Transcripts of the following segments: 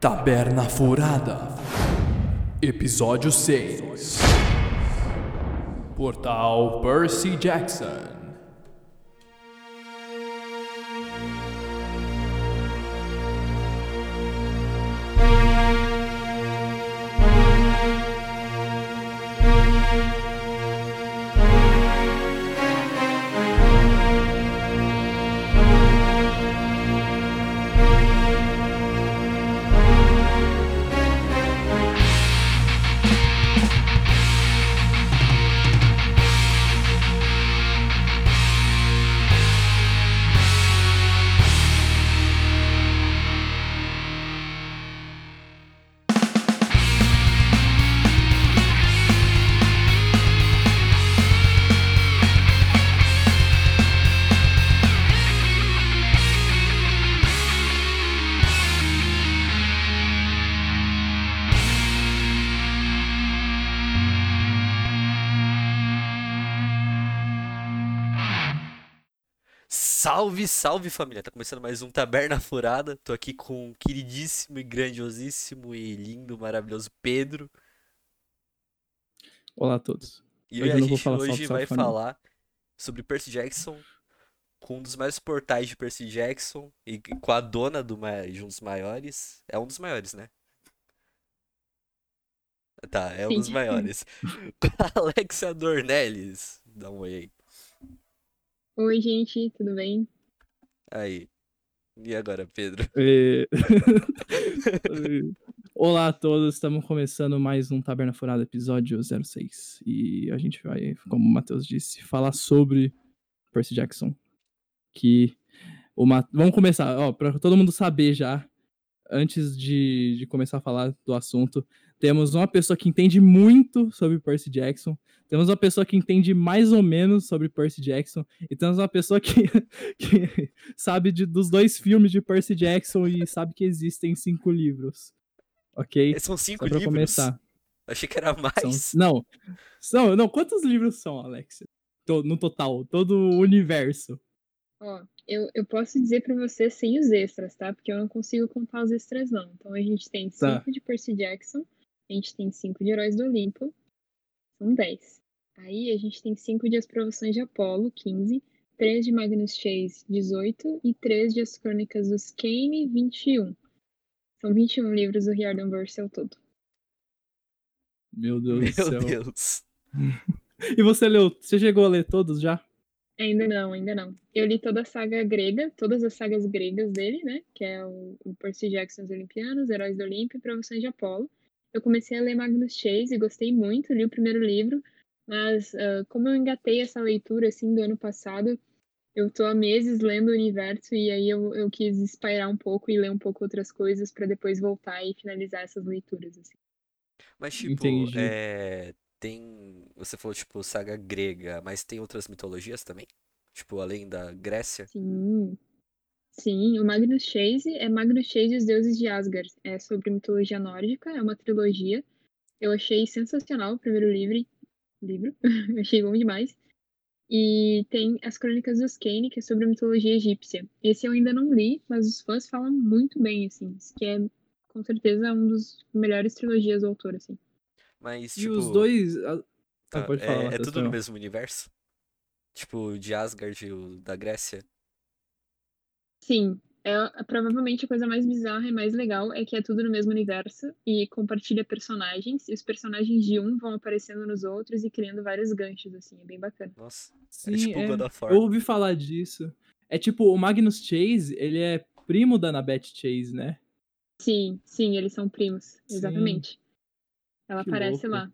Taberna Furada, Episódio 6 Portal Percy Jackson. Salve, salve família! Tá começando mais um Taberna Furada. Tô aqui com o queridíssimo e grandiosíssimo e lindo, maravilhoso Pedro. Olá a todos. E Hoje a gente falar hoje salve, vai não. falar sobre Percy Jackson com um dos maiores portais de Percy Jackson e com a dona do, ma- de um dos maiores. É um dos maiores, né? Tá, é um Sim. dos maiores. Alexia Dornelles. Dá um oi aí. Oi, gente, tudo bem? Aí. E agora, Pedro? É... Olá a todos, estamos começando mais um Taberna Furada, episódio 06. E a gente vai, como o Matheus disse, falar sobre Percy Jackson. Que o Ma... Vamos começar, ó, para todo mundo saber já, antes de, de começar a falar do assunto, temos uma pessoa que entende muito sobre Percy Jackson, temos uma pessoa que entende mais ou menos sobre Percy Jackson, e temos uma pessoa que, que sabe de- dos dois filmes de Percy Jackson e sabe que existem cinco livros. Ok? São cinco livros. começar. Achei que era São- mais. não, são, não, quantos livros são, Alex? No total, todo o universo. Ó, eu, eu posso dizer pra você sem os extras, tá? Porque eu não consigo contar os extras, não. Então a gente tem Tá. cinco de Percy Jackson, a gente tem cinco de Heróis do Olimpo, são 10. Aí a gente tem cinco de As Provações de Apolo, 15, três de Magnus Chase, 18, e três de As Crônicas dos Kane, 21. São 21 livros do Riordanverse ao todo. Meu Deus Meu do céu. Deus. E você leu, você chegou a ler todos já? Ainda não, ainda não. Eu li toda a saga grega, todas as sagas gregas dele, né? Que é o, o Percy Jackson os Olimpianos, Heróis do Olimpo e Provações de Apolo. Eu comecei a ler Magnus Chase e gostei muito, li o primeiro livro, mas ah, como eu engatei essa leitura assim do ano passado, eu tô há meses lendo o universo e aí eu, eu quis espairar um pouco e ler um pouco outras coisas pra depois voltar e finalizar essas leituras. Assim. Mas, tipo, é, tem. Você falou, tipo, saga grega, mas tem outras mitologias também? Tipo, além da Grécia? Sim. Sim, o Magnus Chase é Magnus Chase e os Deuses de Asgard. É sobre mitologia nórdica, é uma trilogia. Eu achei sensacional o primeiro livro. livro. Eu achei bom demais. E tem as Crônicas dos Kane, que é sobre a mitologia egípcia. Esse eu ainda não li, mas os fãs falam muito bem, assim. Que é, com certeza, um dos melhores trilogias do autor, assim. Mas, E tipo. os dois. ah, tá, ah, pode é, falar, é Matheus, tudo no mesmo universo? Tipo, de Asgard e o da Grécia? Sim, é, provavelmente a coisa mais bizarra e mais legal é que é tudo no mesmo universo e compartilha personagens, e os personagens de um vão aparecendo nos outros e criando vários ganchos, assim, é bem bacana. Nossa. Sim, é tipo é. God of War. Eu ouvi falar disso. É tipo, o Magnus Chase, ele é primo da Annabeth Chase, né? Sim, sim, eles são primos, Sim. exatamente. Ela Que aparece louco. lá.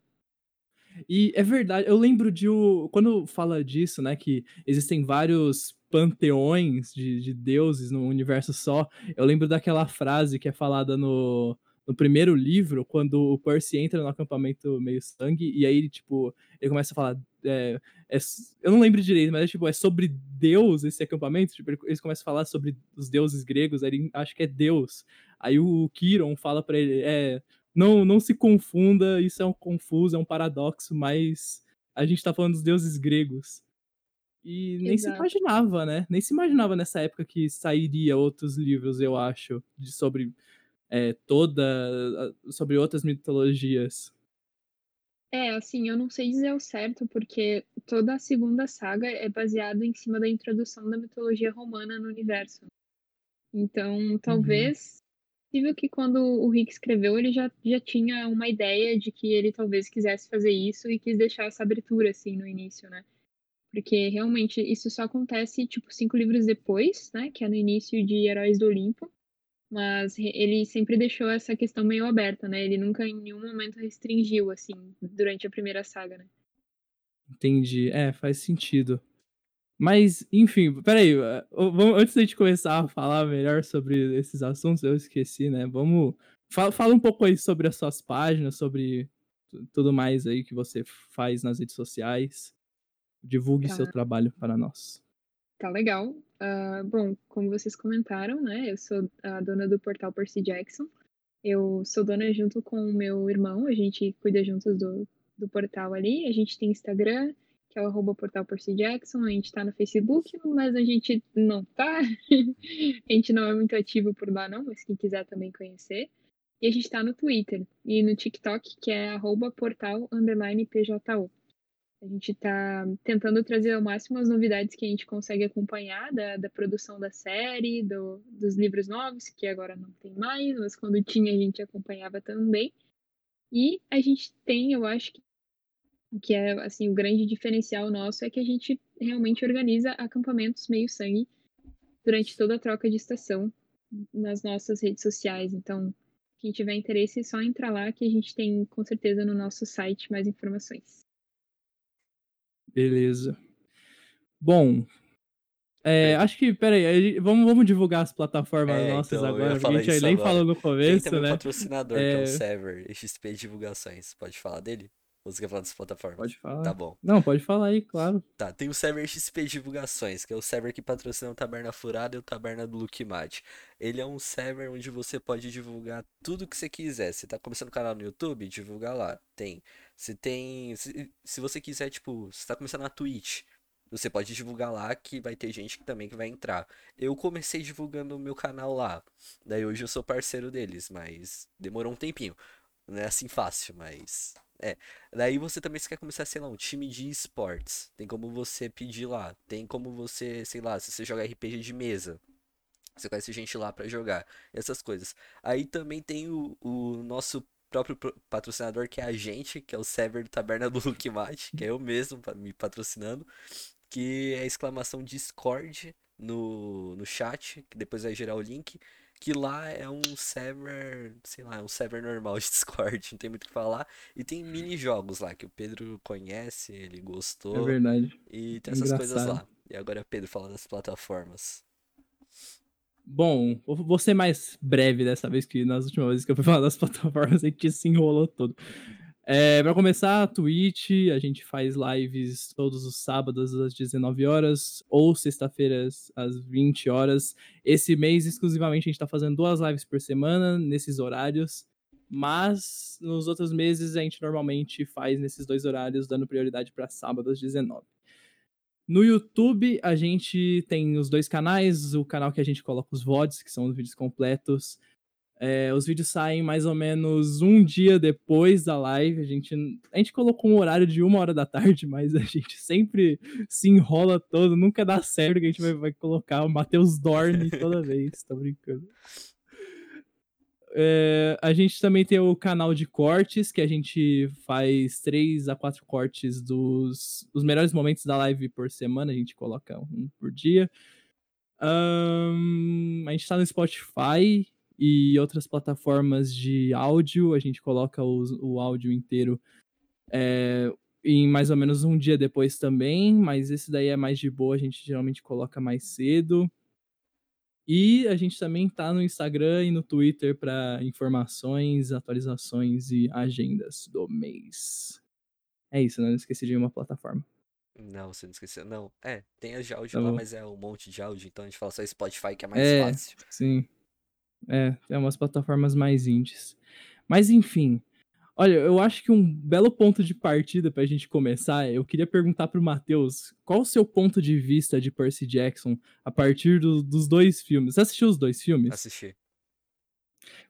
E é verdade, eu lembro de o. Quando fala disso, né? Que existem vários panteões de, de deuses no universo só. Eu lembro daquela frase que é falada no, no primeiro livro, quando o Percy entra no acampamento meio sangue, e aí, tipo, ele começa a falar. é, é eu não lembro direito, mas é tipo, é sobre Deus esse acampamento. Tipo, ele- eles começam a falar sobre os deuses gregos, aí ele acha que é Deus. Aí o Kiron fala pra ele, é, não, não se confunda, isso é um confuso, é um paradoxo, mas a gente tá falando dos deuses gregos. E nem se Exato. imaginava, né? Nem se imaginava nessa época que sairia outros livros, eu acho, de sobre é, toda sobre outras mitologias. É, assim, eu não sei dizer ao certo, porque toda a segunda saga é baseada em cima da introdução da mitologia romana no universo. Então, talvez. Possível que quando o Rick escreveu, ele já, já tinha uma ideia de que ele talvez quisesse fazer isso e quis deixar essa abertura, assim, no início, né? Porque realmente isso só acontece, tipo, cinco livros depois, né? Que é no início de Heróis do Olimpo. Mas ele sempre deixou essa questão meio aberta, né? Ele nunca em nenhum momento restringiu, assim, durante a primeira saga, né? Entendi. É, faz sentido. Mas, enfim, peraí. eh, vamos- Antes da gente começar a falar melhor sobre esses assuntos, eu esqueci, né? Vamos. Fala, fala um pouco aí sobre as suas páginas, sobre tu- tudo mais aí que você faz nas redes sociais. Divulgue Tá. seu trabalho para nós. Tá legal. Ah, bom, como vocês comentaram, né? Eu sou a dona do portal Percy Jackson. Eu sou dona junto com o meu irmão, a gente cuida juntos do, do portal ali. A gente tem Instagram, que é o arroba portal Percy Jackson. A gente tá no Facebook, mas a gente não tá. a gente não é muito ativo por lá, não, mas quem quiser também conhecer. E a gente tá no Twitter e no TikTok, que é arroba portal underline PJU. A gente está tentando trazer ao máximo as novidades que a gente consegue acompanhar da, da produção da série, do- dos livros novos, que agora não tem mais, mas quando tinha a gente acompanhava também. E a gente tem, eu acho que, que é assim o grande diferencial nosso é que a gente realmente organiza acampamentos meio sangue durante toda a troca de estação nas nossas redes sociais. Então, quem tiver interesse, é só entrar lá que a gente tem com certeza no nosso site mais informações. Beleza. Bom. é, acho que, peraí, vamos, vamos divulgar as plataformas É, nossas então, agora, porque a gente nem agora. falou no Tem começo, também um né? patrocinador, que é É. o Sever, XP Divulgações. Pode falar dele? Você quer falar das plataformas? Pode falar. Tá bom. Não, pode falar aí, claro. Tá, tem o Sever XP Divulgações, que é o Sever que patrocina o Taberna Furada e o Taberna do Luke Mate. Ele é um server onde você pode divulgar tudo que você quiser. Você tá começando um canal no YouTube? Divulga lá. Tem. Se tem. Se, se você quiser, tipo, você tá começando na Twitch, você pode divulgar lá que vai ter gente que também que vai entrar. Eu comecei divulgando o meu canal lá. Daí hoje eu sou parceiro deles, mas demorou um tempinho. Não é assim fácil, mas. É. Daí você também se quer começar, sei lá, um time de esportes. Tem como você pedir lá. Tem como você, sei lá, se você joga RPG de mesa. Você conhece gente lá pra jogar. Essas coisas. Aí também tem o, o nosso próprio patrocinador, que é a gente, que é o Sever do Taberna do Luke Mate, que é eu mesmo me patrocinando. Que é exclamação Discord no, no chat, que depois vai gerar o link. Que lá é um server, sei lá, é um server normal de Discord, não tem muito o que falar. E tem mini jogos lá que o Pedro conhece, ele É gostou. verdade. E tem essas coisas Engraçado. lá. E agora Pedro fala das plataformas. Bom, vou ser mais breve dessa vez, que nas últimas vezes que eu fui falar das plataformas a gente se enrolou todo. É, pra começar, a Twitch, a gente faz lives todos os sábados às 19 horas ou sexta-feiras às 20 horas. Esse mês, exclusivamente, a gente tá fazendo duas lives por semana nesses horários, mas nos outros meses a gente normalmente faz nesses dois horários, dando prioridade para sábado às 19. No YouTube, a gente tem os dois canais, o canal que a gente coloca os VODs, que são os vídeos completos. É, os vídeos saem mais ou menos um dia depois da live. A gente, a gente colocou um horário de uma hora da tarde, mas a gente sempre se enrola todo, nunca dá certo que a gente vai, vai colocar o Matheus Dorne toda vez, tô brincando. É, a gente também tem o canal de cortes, que a gente faz três a quatro cortes dos os melhores momentos da live por semana, a gente coloca um por dia. Ahn, a gente tá no Spotify e outras plataformas de áudio, a gente coloca os- o áudio inteiro é, em mais ou menos um dia depois também, mas esse daí é mais de boa, a gente geralmente coloca mais cedo. E a gente também tá no Instagram e no Twitter para informações, atualizações e agendas do mês. É isso, né? Não esqueci de uma plataforma. Não, você não esqueceu. Não, é, tem as de áudio Tá lá, mas é um monte de áudio, então a gente fala só Spotify que é mais É. fácil. Sim. É, tem umas plataformas mais indies. Mas enfim. Olha, eu acho que um belo ponto de partida pra gente começar, eu queria perguntar pro Matheus, qual o seu ponto de vista de Percy Jackson a partir do- dos dois filmes? Você assistiu os dois filmes? Assistir.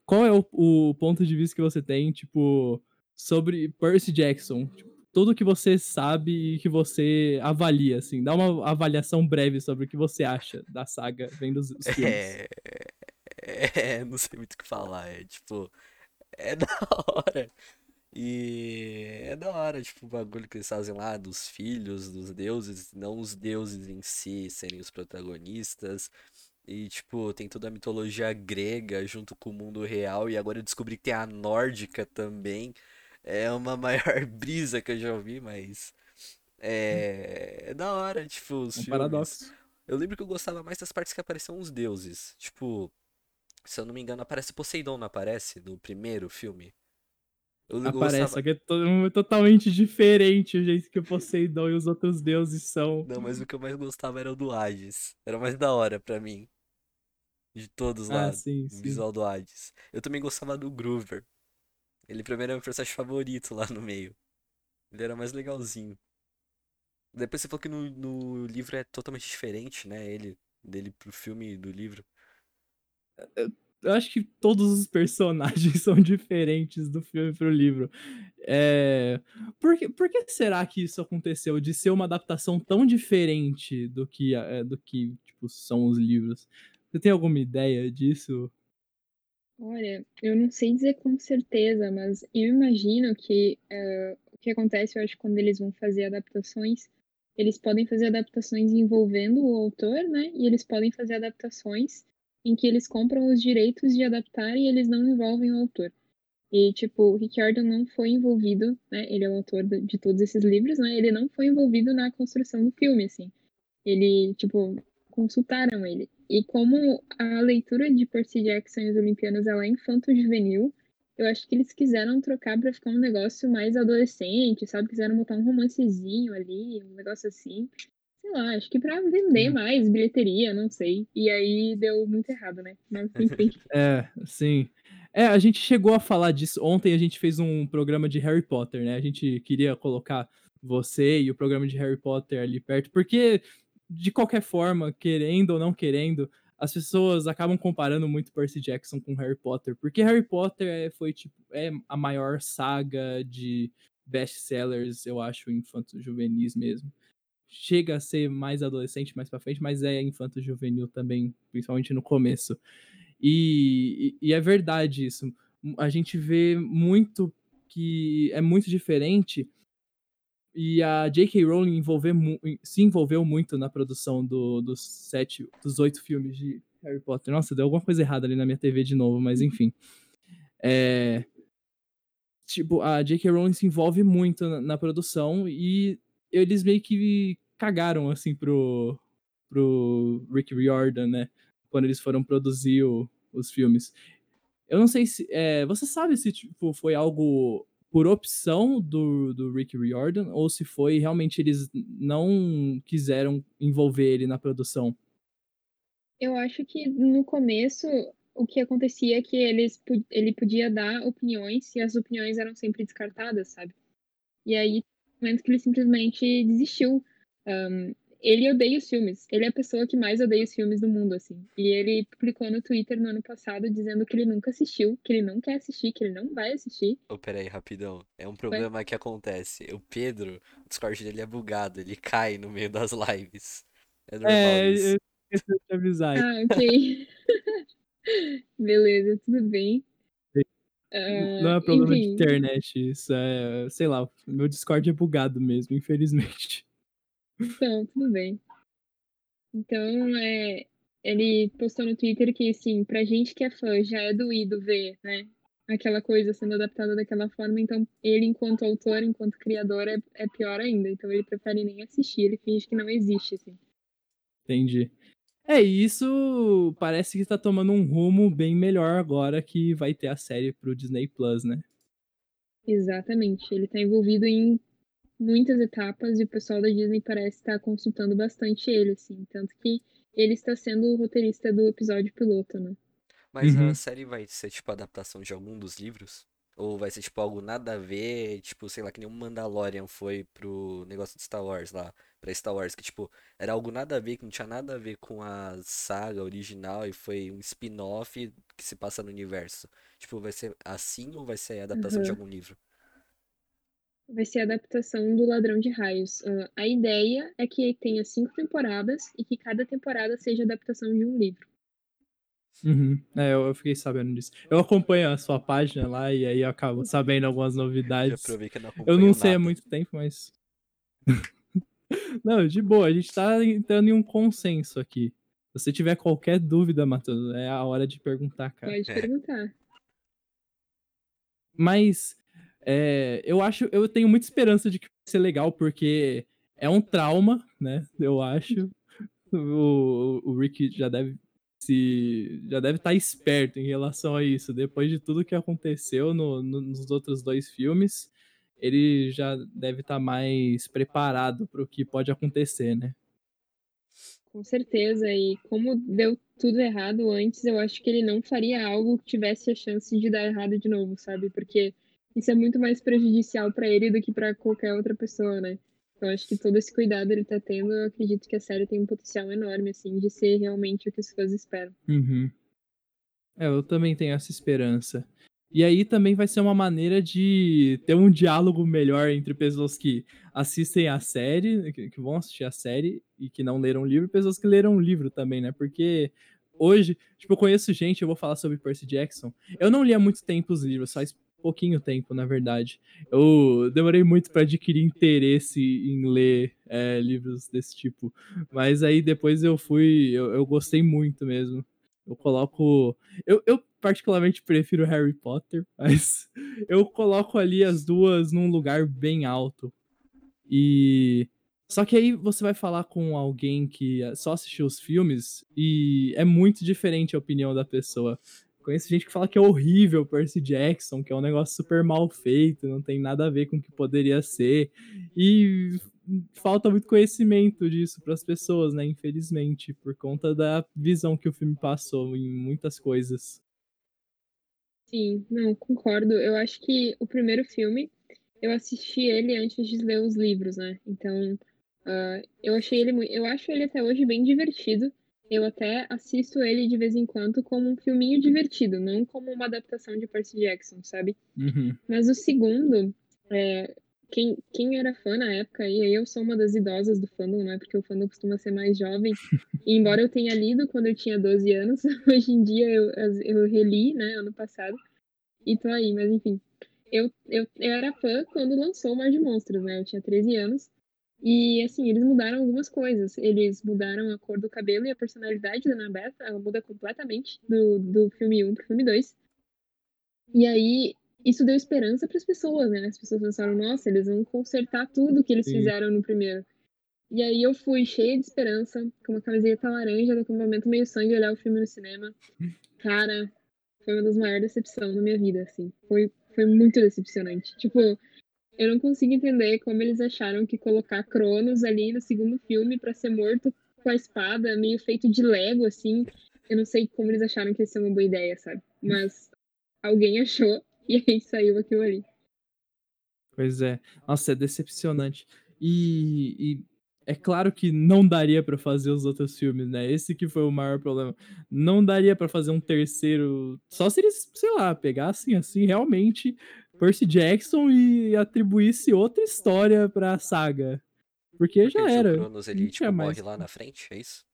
qual é o, o ponto de vista que você tem, tipo, sobre Percy Jackson? Tipo, tudo que você sabe e que você avalia, assim. Dá uma avaliação breve sobre o que você acha da saga vendo os, os filmes. É, é, não sei muito o que falar. É tipo, é da hora. E é da hora, tipo, o bagulho que eles fazem lá dos filhos, dos deuses, não os deuses em si serem os protagonistas. E, tipo, tem toda a mitologia grega junto com o mundo real. E agora eu descobri que tem a nórdica também. É uma maior brisa que eu já ouvi, mas. É, é da hora, tipo, os Um filmes. paradoxo. Eu lembro que eu gostava mais das partes que apareciam os deuses. Tipo, se eu não me engano, aparece Poseidon, não aparece? No primeiro filme? Eu Aparece, gostava- só que é to- totalmente diferente o jeito que o Poseidon e os outros deuses são. Não, mas o que eu mais gostava era o do Hades. Era mais da hora pra mim. De todos lá, Ah, sim, o sim. visual do Hades. Eu também gostava do Groover. Ele pra mim era meu personagem favorito lá no meio. Ele era mais legalzinho. Depois você falou que no, no livro é totalmente diferente, né? Ele, dele pro filme do livro. Eu acho que todos os personagens são diferentes do filme pro livro. É... Por, que, por que será que isso aconteceu? De ser uma adaptação tão diferente do que, é, do que tipo, são os livros? Você tem alguma ideia disso? Olha, eu não sei dizer com certeza, mas eu imagino que eh, o que acontece, eu acho, quando eles vão fazer adaptações, eles podem fazer adaptações envolvendo o autor, né? E eles podem fazer adaptações em que eles compram os direitos de adaptar e eles não envolvem o autor. E, tipo, o Rick Riordan não foi envolvido, né? Ele é o autor de todos esses livros, né? Ele não foi envolvido na construção do filme, assim. Ele, tipo, consultaram ele. E como a leitura de Percy Jackson e os Olimpianos ela é infanto-juvenil, eu acho que eles quiseram trocar pra ficar um negócio mais adolescente, sabe? Quiseram botar um romancezinho ali, um negócio assim. Lá, acho que pra vender Uhum. mais, bilheteria, não sei. E aí deu muito errado, né? Mas enfim. É, sim. É, a gente chegou a falar disso. Ontem a gente fez um programa de Harry Potter, né? A gente queria colocar você e o programa de Harry Potter ali perto, porque, de qualquer forma, querendo ou não querendo, as pessoas acabam comparando muito Percy Jackson com Harry Potter, porque Harry Potter é, foi tipo é a maior saga de best-sellers, eu acho, infanto-juvenis mesmo. Chega a ser mais adolescente mais pra frente, mas é infanto-juvenil também, principalmente no começo. E, e- e é verdade isso. A gente vê muito que é muito diferente. E a J.K. Rowling envolver se envolveu muito na produção do- dos sete, dos oito filmes de Harry Potter. Nossa, deu alguma coisa errada ali na minha TV de novo, mas enfim. É, tipo, a J.K. Rowling se envolve muito na, na produção e eles meio que cagaram, assim, pro, pro Rick Riordan, né? Quando eles foram produzir o- os filmes. Eu não sei se. é, você sabe se tipo, foi algo por opção do, do Rick Riordan ou se foi realmente eles não quiseram envolver ele na produção? Eu acho que no começo o que acontecia é que eles, ele podia dar opiniões e as opiniões eram sempre descartadas, sabe? E aí, momento que ele simplesmente desistiu. Ahn, ele odeia os filmes. Ele é a pessoa que mais odeia os filmes do mundo, assim. E ele publicou no Twitter no ano passado dizendo que ele nunca assistiu, que ele não quer assistir, que ele não vai assistir. Ô, peraí, rapidão. É um problema que acontece. O Pedro, o Discord dele é bugado, ele cai no meio das lives. É normal É, isso. eu esqueci de te avisar. Ah, ok. Beleza, tudo bem. Não é problema de enfim. internet, isso é, sei lá, meu Discord é bugado mesmo, infelizmente. Então, tudo bem. Então, é, ele postou no Twitter que, assim, pra gente que é fã, já é doído ver, né? Aquela coisa sendo adaptada daquela forma. Então, ele, enquanto autor, enquanto criador, é, é pior ainda. Então, ele prefere nem assistir. Ele finge que não existe, assim. Entendi. É, isso parece que tá tomando um rumo bem melhor agora que vai ter a série pro Disney Plus, né? Exatamente. Ele tá envolvido em muitas etapas e o pessoal da Disney parece estar consultando bastante ele, assim. Tanto que ele está sendo o roteirista do episódio piloto, né? Mas Uhum. a série vai ser tipo adaptação de algum dos livros? Ou vai ser, tipo, algo nada a ver, tipo, sei lá, que nem o Mandalorian foi pro negócio de Star Wars lá, pra Star Wars, que, tipo, era algo nada a ver, que não tinha nada a ver com a saga original e foi um spin-off que se passa no universo. Tipo, vai ser assim ou vai ser adaptação de Aham. algum livro? Vai ser a adaptação do Ladrão de Raios. Ah, a ideia é que tenha cinco temporadas e que cada temporada seja adaptação de um livro. Uhum. É, eu, eu fiquei sabendo disso. Eu acompanho a sua página lá e aí eu acabo sabendo algumas Já novidades. provei que eu não Eu não sei há nada. muito tempo, mas. não, de boa, a gente tá entrando em um consenso aqui. Se você tiver qualquer dúvida, Matheus, é a hora de perguntar, cara. Pode É. perguntar. Mas é, eu acho, eu tenho muita esperança de que vai ser legal, porque é um trauma, né? Eu acho. O, o Rick já deve se já deve estar esperto em relação a isso. Depois de tudo que aconteceu no- no- nos outros dois filmes, ele já deve estar mais preparado para o que pode acontecer, né? Com certeza. E como deu tudo errado antes, eu acho que ele não faria algo que tivesse a chance de dar errado de novo, sabe? Porque isso é muito mais prejudicial pra ele do que pra qualquer outra pessoa, né? Então acho que todo esse cuidado ele tá tendo, eu acredito que a série tem um potencial enorme, assim, de ser realmente o que os fãs esperam. Uhum. É, eu também tenho essa esperança. E aí também vai ser uma maneira de ter um diálogo melhor entre pessoas que assistem a série, que vão assistir a série e que não leram o livro, e pessoas que leram o livro também, né? Porque hoje, tipo, eu conheço gente, eu vou falar sobre Percy Jackson. Eu não li há muito tempo os livros, faz pouquinho tempo, na verdade. Eu demorei muito para adquirir interesse em ler é, livros desse tipo. Mas aí depois eu fui, eu, eu gostei muito mesmo. Eu coloco. Eu, eu particularmente prefiro Harry Potter, mas eu coloco ali as duas num lugar bem alto. E. Só que aí você vai falar com alguém que só assistiu os filmes e é muito diferente a opinião da pessoa. Conheço gente que fala que é horrível Percy Jackson, que é um negócio super mal feito, não tem nada a ver com o que poderia ser. E falta muito conhecimento disso para as pessoas, né? Infelizmente, por conta da visão que o filme passou em muitas coisas. Sim, não, concordo. Eu acho que o primeiro filme, eu assisti ele antes de ler os livros, né? Então, ah, eu achei ele. Eu acho ele até hoje bem divertido. Eu até assisto ele de vez em quando como um filminho divertido, não como uma adaptação de Percy Jackson, sabe? Uhum. Mas o segundo, é, quem, quem era fã na época, e aí eu sou uma das idosas do fandom, né? Porque o fandom costuma ser mais jovem. E embora eu tenha lido quando eu tinha 12 anos, hoje em dia eu, eu reli, né, ano passado. E tô aí, mas enfim. Eu, eu, eu era fã quando lançou o Mar de Monstros, né? Eu tinha 13 anos. E, assim, eles mudaram algumas coisas. Eles mudaram a cor do cabelo e a personalidade da Annabeth. Ela muda completamente do, do filme 1 pro filme 2. E aí, isso deu esperança para as pessoas, né? As pessoas pensaram, nossa, eles vão consertar tudo que eles Sim. fizeram no primeiro. E aí eu fui cheia de esperança, com uma camiseta laranja, do acampamento meio sangue, olhar o filme no cinema. Cara, foi uma das maiores decepções da minha vida, assim. Foi, foi muito decepcionante. Tipo, eu não consigo entender como eles acharam que colocar Cronos ali no segundo filme pra ser morto com a espada, meio feito de Lego, assim. Eu não sei como eles acharam que ia ser uma boa ideia, sabe? Mas alguém achou e aí saiu aquilo ali. Pois é. Nossa, é decepcionante. E, e é claro que não daria pra fazer os outros filmes, né? Esse que foi o maior problema. Não daria pra fazer um terceiro. Só se eles, sei lá, pegassem assim realmente Percy Jackson e atribuísse outra história pra saga. Porque Porque já o era. Cronos, ele, tipo, morre lá na frente, é isso?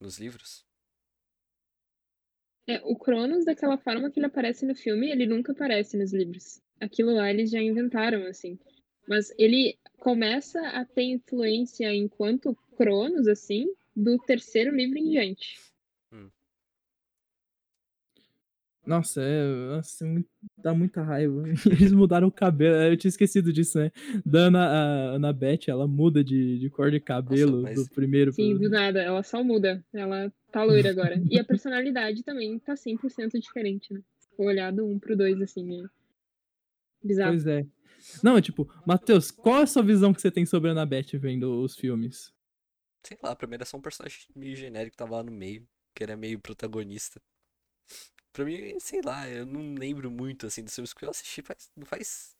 Nos livros? É, o Cronos, daquela forma que ele aparece no filme, ele nunca aparece nos livros. Aquilo lá eles já inventaram, assim. Mas ele começa a ter influência enquanto Cronos, assim, do terceiro livro em diante. Nossa, é, nossa, muito- dá muita raiva. Eles mudaram o cabelo. Eu tinha esquecido disso, né? Da Ana, a Annabeth, ela muda de, de cor de cabelo mas- do primeiro Sim, pro. do nada, ela só muda. Ela tá loira agora. E a personalidade também tá 100% diferente, né? Se for olhar do 1 pro 2, assim, é bizarro. Pois é. Não, tipo, Matheus, qual é a sua visão que você tem sobre a Annabeth vendo os filmes? Sei lá, pra mim era só um personagem meio genérico que tava lá no meio, que era meio protagonista. Pra mim, sei lá, eu não lembro muito assim dos filmes que eu assisti faz, não faz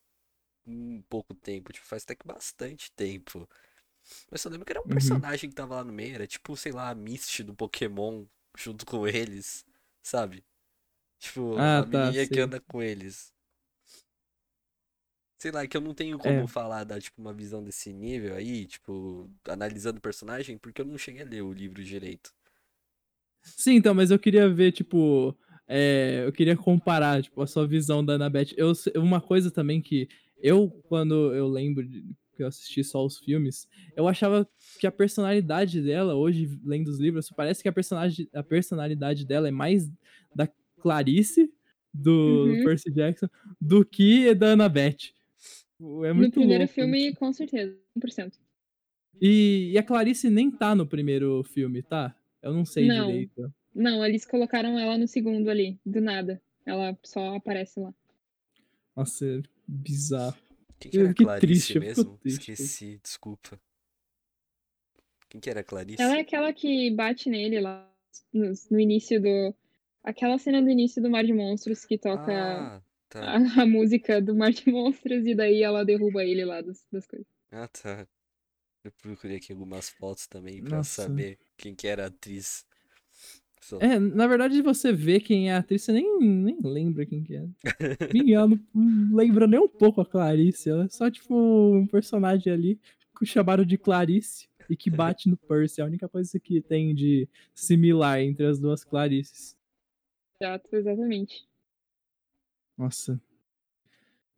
um pouco tempo, tipo, faz até que bastante tempo. Eu só lembro que era um Uhum. personagem que tava lá no meio, era tipo, sei lá, a Misty do Pokémon junto com eles, sabe? Tipo, Ah, a tá, menininha que anda com eles. Sei lá, é que eu não tenho como É. falar, dar, tipo, uma visão desse nível aí, tipo, analisando o personagem, porque eu não cheguei a ler o livro direito. Sim, então, mas eu queria ver, tipo. É, eu queria comparar, tipo, a sua visão da Annabeth. Eu, uma coisa também que eu, quando eu lembro de, que eu assisti só os filmes, eu achava que a personalidade dela, hoje, lendo os livros, parece que a, personagem, a personalidade dela é mais da Clarice, do Uhum. Percy Jackson, do que da Annabeth. É No muito primeiro louco. filme, com certeza, 100%. E, e a Clarice nem tá no primeiro filme, tá? Eu não sei Não. direito. Não, eles colocaram ela no segundo ali, do nada. Ela só aparece lá. Nossa, é bizarro. Quem que era a Clarice triste, mesmo? triste. Esqueci, desculpa. Quem que era a Clarice? Ela é aquela que bate nele lá no, no início do. Aquela cena do início do Mar de Monstros que toca Ah, tá. a, a música do Mar de Monstros e daí ela derruba ele lá das, das coisas. Ah, tá. Eu procurei aqui algumas fotos também pra Nossa. saber quem que era a atriz. Só- É, na verdade, você vê quem é a atriz, você nem, nem lembra quem que é. Ninguém ela não não lembra nem um pouco a Clarice. Ela é só, tipo, um personagem ali que chamaram de Clarice e que bate no Percy. É a única coisa que tem de similar entre as duas Clarices. Exato, exatamente. Nossa.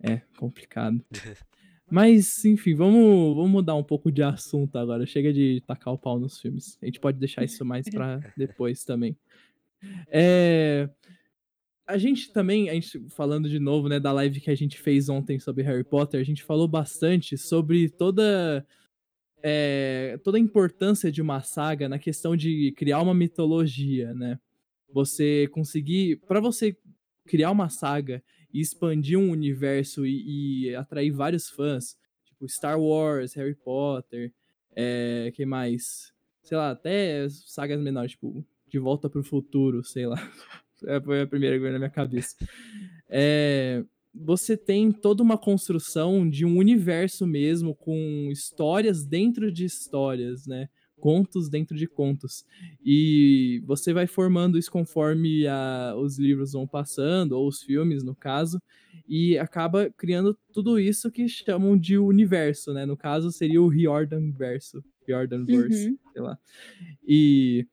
É, complicado. Mas, enfim, vamos, vamos mudar um pouco de assunto agora. Chega de tacar o pau nos filmes. A gente pode deixar isso mais pra depois também. É, A gente também, a gente, falando de novo, né, da live que a gente fez ontem sobre Harry Potter, a gente falou bastante sobre toda é, toda a importância de uma saga na questão de criar uma mitologia, né? Você conseguir, para você criar uma saga e expandir um universo e, e atrair vários fãs, tipo Star Wars, Harry Potter, é, que mais? Sei lá, até sagas menores, tipo De Volta pro Futuro, sei lá. É, Foi a primeira que veio na minha cabeça. É, você tem toda uma construção de um universo mesmo, com histórias dentro de histórias, né? Contos dentro de contos. E você vai formando isso conforme a- os livros vão passando, ou os filmes, no caso, e acaba criando tudo isso que chamam de universo, né? No caso, seria o Riordan verso. Riordan verse, Uhum. sei lá. E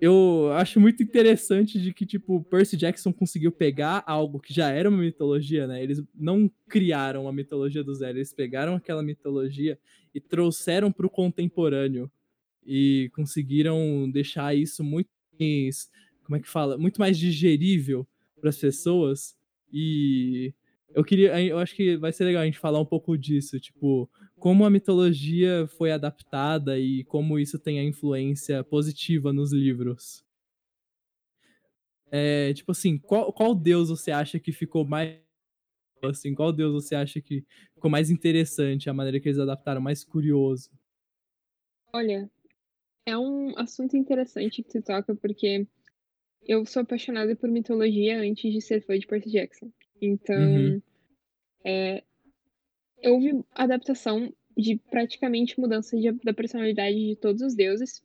eu acho muito interessante de que, tipo, Percy Jackson conseguiu pegar algo que já era uma mitologia, né? Eles não criaram uma mitologia do zero, eles pegaram aquela mitologia e trouxeram pro contemporâneo e conseguiram deixar isso muito mais, como é que fala? Muito mais digerível para as pessoas. E eu queria, eu acho que vai ser legal a gente falar um pouco disso, tipo, como a mitologia foi adaptada e como isso tem a influência positiva nos livros. É, tipo assim, qual, qual deus você acha que ficou mais assim, qual deus você acha que ficou mais interessante, a maneira que eles adaptaram, mais curioso? Olha, é um assunto interessante que tu toca, porque eu sou apaixonada por mitologia antes de ser fã de Percy Jackson. Então, Uhum. é, houve adaptação de praticamente mudança de- da personalidade de todos os deuses.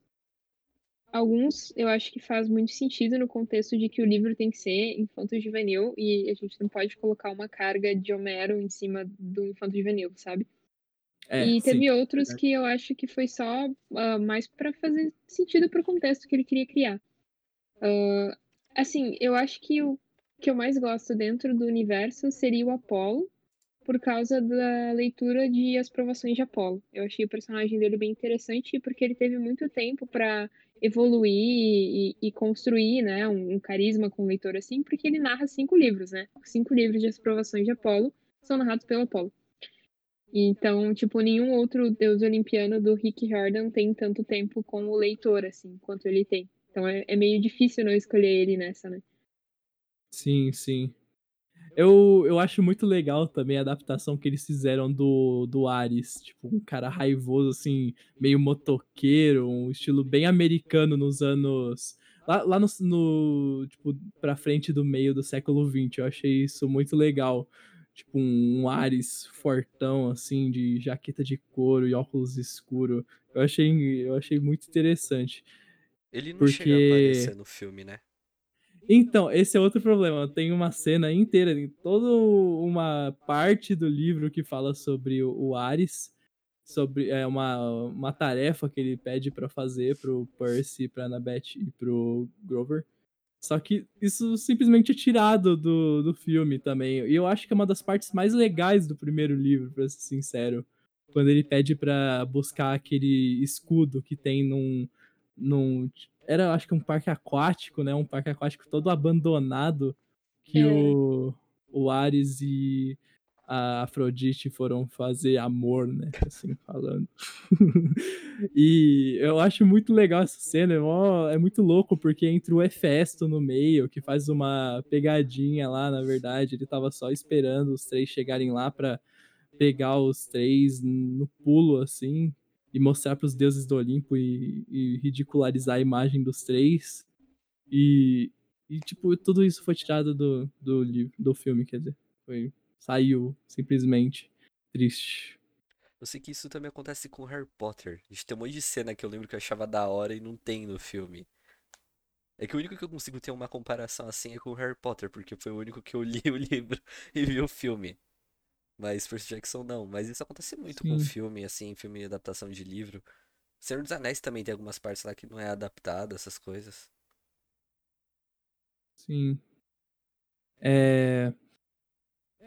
Alguns eu acho que faz muito sentido no contexto de que o livro tem que ser infanto-juvenil e a gente não pode colocar uma carga de Homero em cima do infanto-juvenil, sabe? É, e teve sim, outros verdade. que eu acho que foi só ah, mais pra fazer sentido pro contexto que ele queria criar. Ah, assim, eu acho que o que eu mais gosto dentro do universo seria o Apolo, por causa da leitura de As Provações de Apolo. Eu achei o personagem dele bem interessante porque ele teve muito tempo pra evoluir e, e construir, né, um, um carisma com o leitor assim, porque ele narra cinco livros, né? Cinco livros de As Provações de Apolo são narrados pelo Apolo. Então, tipo, nenhum outro deus olimpiano do Rick Riordan tem tanto tempo com o leitor, assim, quanto ele tem. Então é, é meio difícil não escolher ele nessa, né? Sim, sim. Eu, eu acho muito legal também a adaptação que eles fizeram do, do Ares. Tipo, um cara raivoso, assim, meio motoqueiro, um estilo bem americano nos anos lá, lá no, no, tipo, pra frente do meio do século XX. Eu achei isso muito legal. Tipo, um, Ares fortão, assim, de jaqueta de couro e óculos escuro. Eu achei, eu achei muito interessante. Ele não Porque- chega a aparecer no filme, né? Então, esse é outro problema. Tem uma cena inteira, tem toda uma parte do livro que fala sobre o, Ares, sobre é, uma, uma tarefa que ele pede pra fazer pro Percy, pra Annabeth e pro Grover. Só que isso simplesmente é tirado do, do filme também. E eu acho que é uma das partes mais legais do primeiro livro, pra ser sincero. Quando ele pede pra buscar aquele escudo que tem num. num era, acho que um parque aquático, né? Um parque aquático todo abandonado. Que É. o, o Ares e a Afrodite foram fazer amor, né? Assim falando. e eu acho muito legal essa cena. É, mó- é muito louco, porque entra o Hefesto no meio, que faz uma pegadinha lá, na verdade. Ele tava só esperando os três chegarem lá pra pegar os três no pulo, assim, e mostrar pros deuses do Olimpo e, e ridicularizar a imagem dos três. E, e, tipo, tudo isso foi tirado do, do livro, do filme, quer dizer. Foi, saiu, simplesmente. Triste. Eu sei que isso também acontece com Harry Potter. A gente tem um monte de cena que eu lembro que eu achava da hora e não tem no filme. É que o único que eu consigo ter uma comparação assim é com o Harry Potter, porque foi o único que eu li o livro e vi o filme. Mas Percy Jackson não. Mas isso acontece muito com Sim. filme, assim, filme de adaptação de livro. Senhor dos Anéis também tem algumas partes lá que não é adaptado, essas coisas. Sim. É.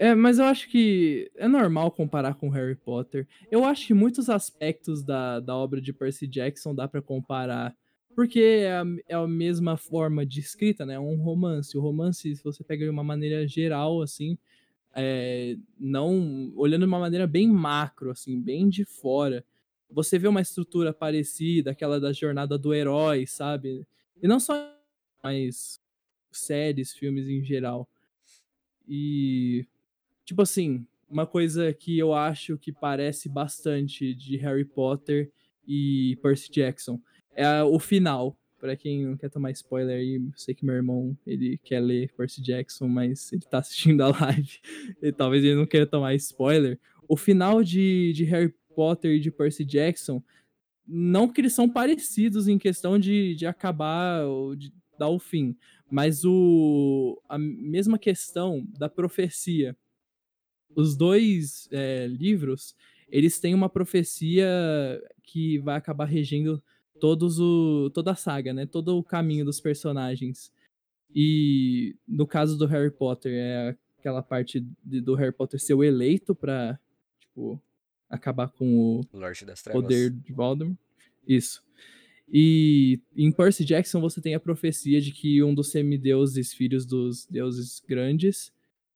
É, mas eu acho que é normal comparar com Harry Potter. Eu acho que muitos aspectos da, da obra de Percy Jackson dá pra comparar. Porque é a, é a mesma forma de escrita, né? É um romance. O romance, se você pega de uma maneira geral, assim, é, não olhando de uma maneira bem macro, assim, bem de fora, você vê uma estrutura parecida, aquela da jornada do herói, sabe? E não só, mas séries, filmes em geral. E tipo assim, uma coisa que eu acho que parece bastante de Harry Potter e Percy Jackson é o final. Pra quem não quer tomar spoiler aí, sei que meu irmão, ele quer ler Percy Jackson, mas ele tá assistindo a live. E talvez ele não queira tomar spoiler. O final de, de Harry Potter e de Percy Jackson, não que eles são parecidos em questão de, de acabar ou de dar o fim, mas o, a mesma questão da profecia. Os dois é, livros, eles têm uma profecia que vai acabar regendo todos o, toda a saga, né? Todo o caminho dos personagens. E no caso do Harry Potter, é aquela parte de- do Harry Potter ser o eleito pra, tipo, acabar com o poder de Voldemort. Isso. E em Percy Jackson você tem a profecia de que um dos semideuses, filhos dos deuses grandes,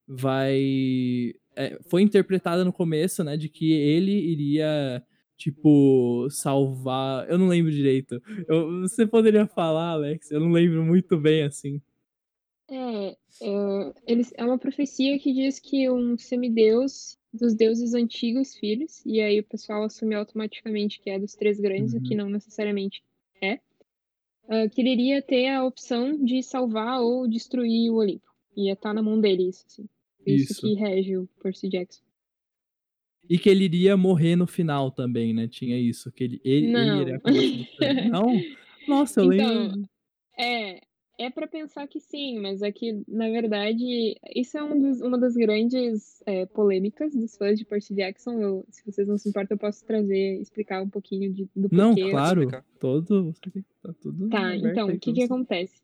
vai. É, foi interpretada no começo, né? De que ele iria, tipo, salvar. Eu não lembro direito. Eu- você poderia falar, Alex? Eu não lembro muito bem assim. É, é, eles, é uma profecia que diz que um semideus dos deuses antigos filhos, e aí o pessoal assume automaticamente que é dos três grandes, o que não necessariamente é, ah, que ele iria ter a opção de salvar ou destruir o Olimpo. Ia estar na mão dele isso, assim. Isso, Isso. que rege o Percy Jackson. E que ele iria morrer no final também, né? Tinha isso. Que ele, ele, ele Não. iria se mostrando. Não? Nossa, eu Então, lembro. É, é para pensar que sim, mas é que, na verdade, isso é um dos- uma das grandes é, polêmicas dos fãs de Percy Jackson. Eu, se vocês não se importam, eu posso trazer, explicar um pouquinho de, do Não, porquê. claro. explicar. Todo. Tá tudo. Tá, aberto então, aí o que que acontece?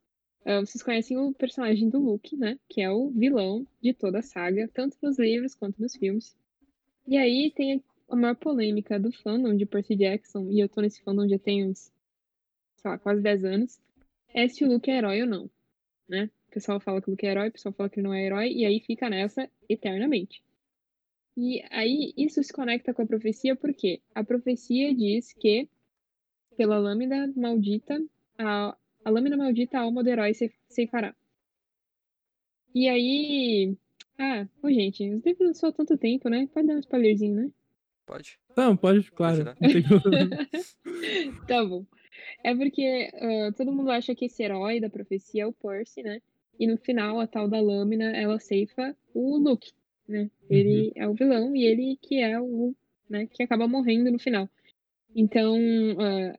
Ah, vocês conhecem o personagem do Luke, né? Que é o vilão de toda a saga, tanto nos livros quanto nos filmes. E aí tem a maior polêmica do fandom de Percy Jackson, e eu tô nesse fandom já tem uns, sei lá, quase 10 anos, é se o Luke é herói ou não, né? O pessoal fala que o Luke é herói, o pessoal fala que ele não é herói, e aí fica nessa eternamente. E aí isso se conecta com a profecia porque a profecia diz que pela lâmina maldita, a, a lâmina maldita, a alma do herói se ceifará. E aí. Ah, ô gente, os livros não são há tanto tempo, né? Pode dar um spoilerzinho, né? Pode? Não, pode, claro. Não tem problema. Tá bom. É porque uh, todo mundo acha que esse herói da profecia é o Percy, né? E no final, a tal da lâmina, ela ceifa o Luke, né? Ele uhum. é o vilão e ele que é o, né, que acaba morrendo no final. Então, uh,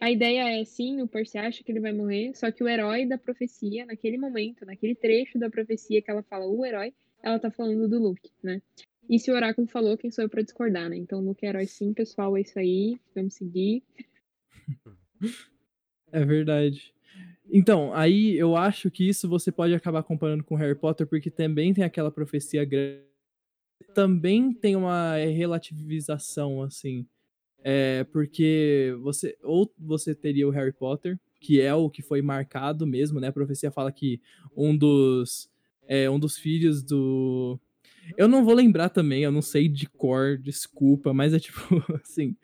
a ideia é sim, o Percy acha que ele vai morrer, só que o herói da profecia, naquele momento, naquele trecho da profecia que ela fala o herói, ela tá falando do Luke, né? E se o oráculo falou, quem sou eu pra discordar, né? Então, Luke é herói sim, pessoal, é isso aí, vamos seguir. É verdade. Então, aí eu acho que isso você pode acabar comparando com Harry Potter, porque também tem aquela profecia grande. Também tem uma relativização, assim. É, porque você. Ou você teria o Harry Potter, que é o que foi marcado mesmo, né? A profecia fala que um dos. É, um dos filhos do. Eu não vou lembrar também, eu não sei de cor, desculpa, mas é tipo assim.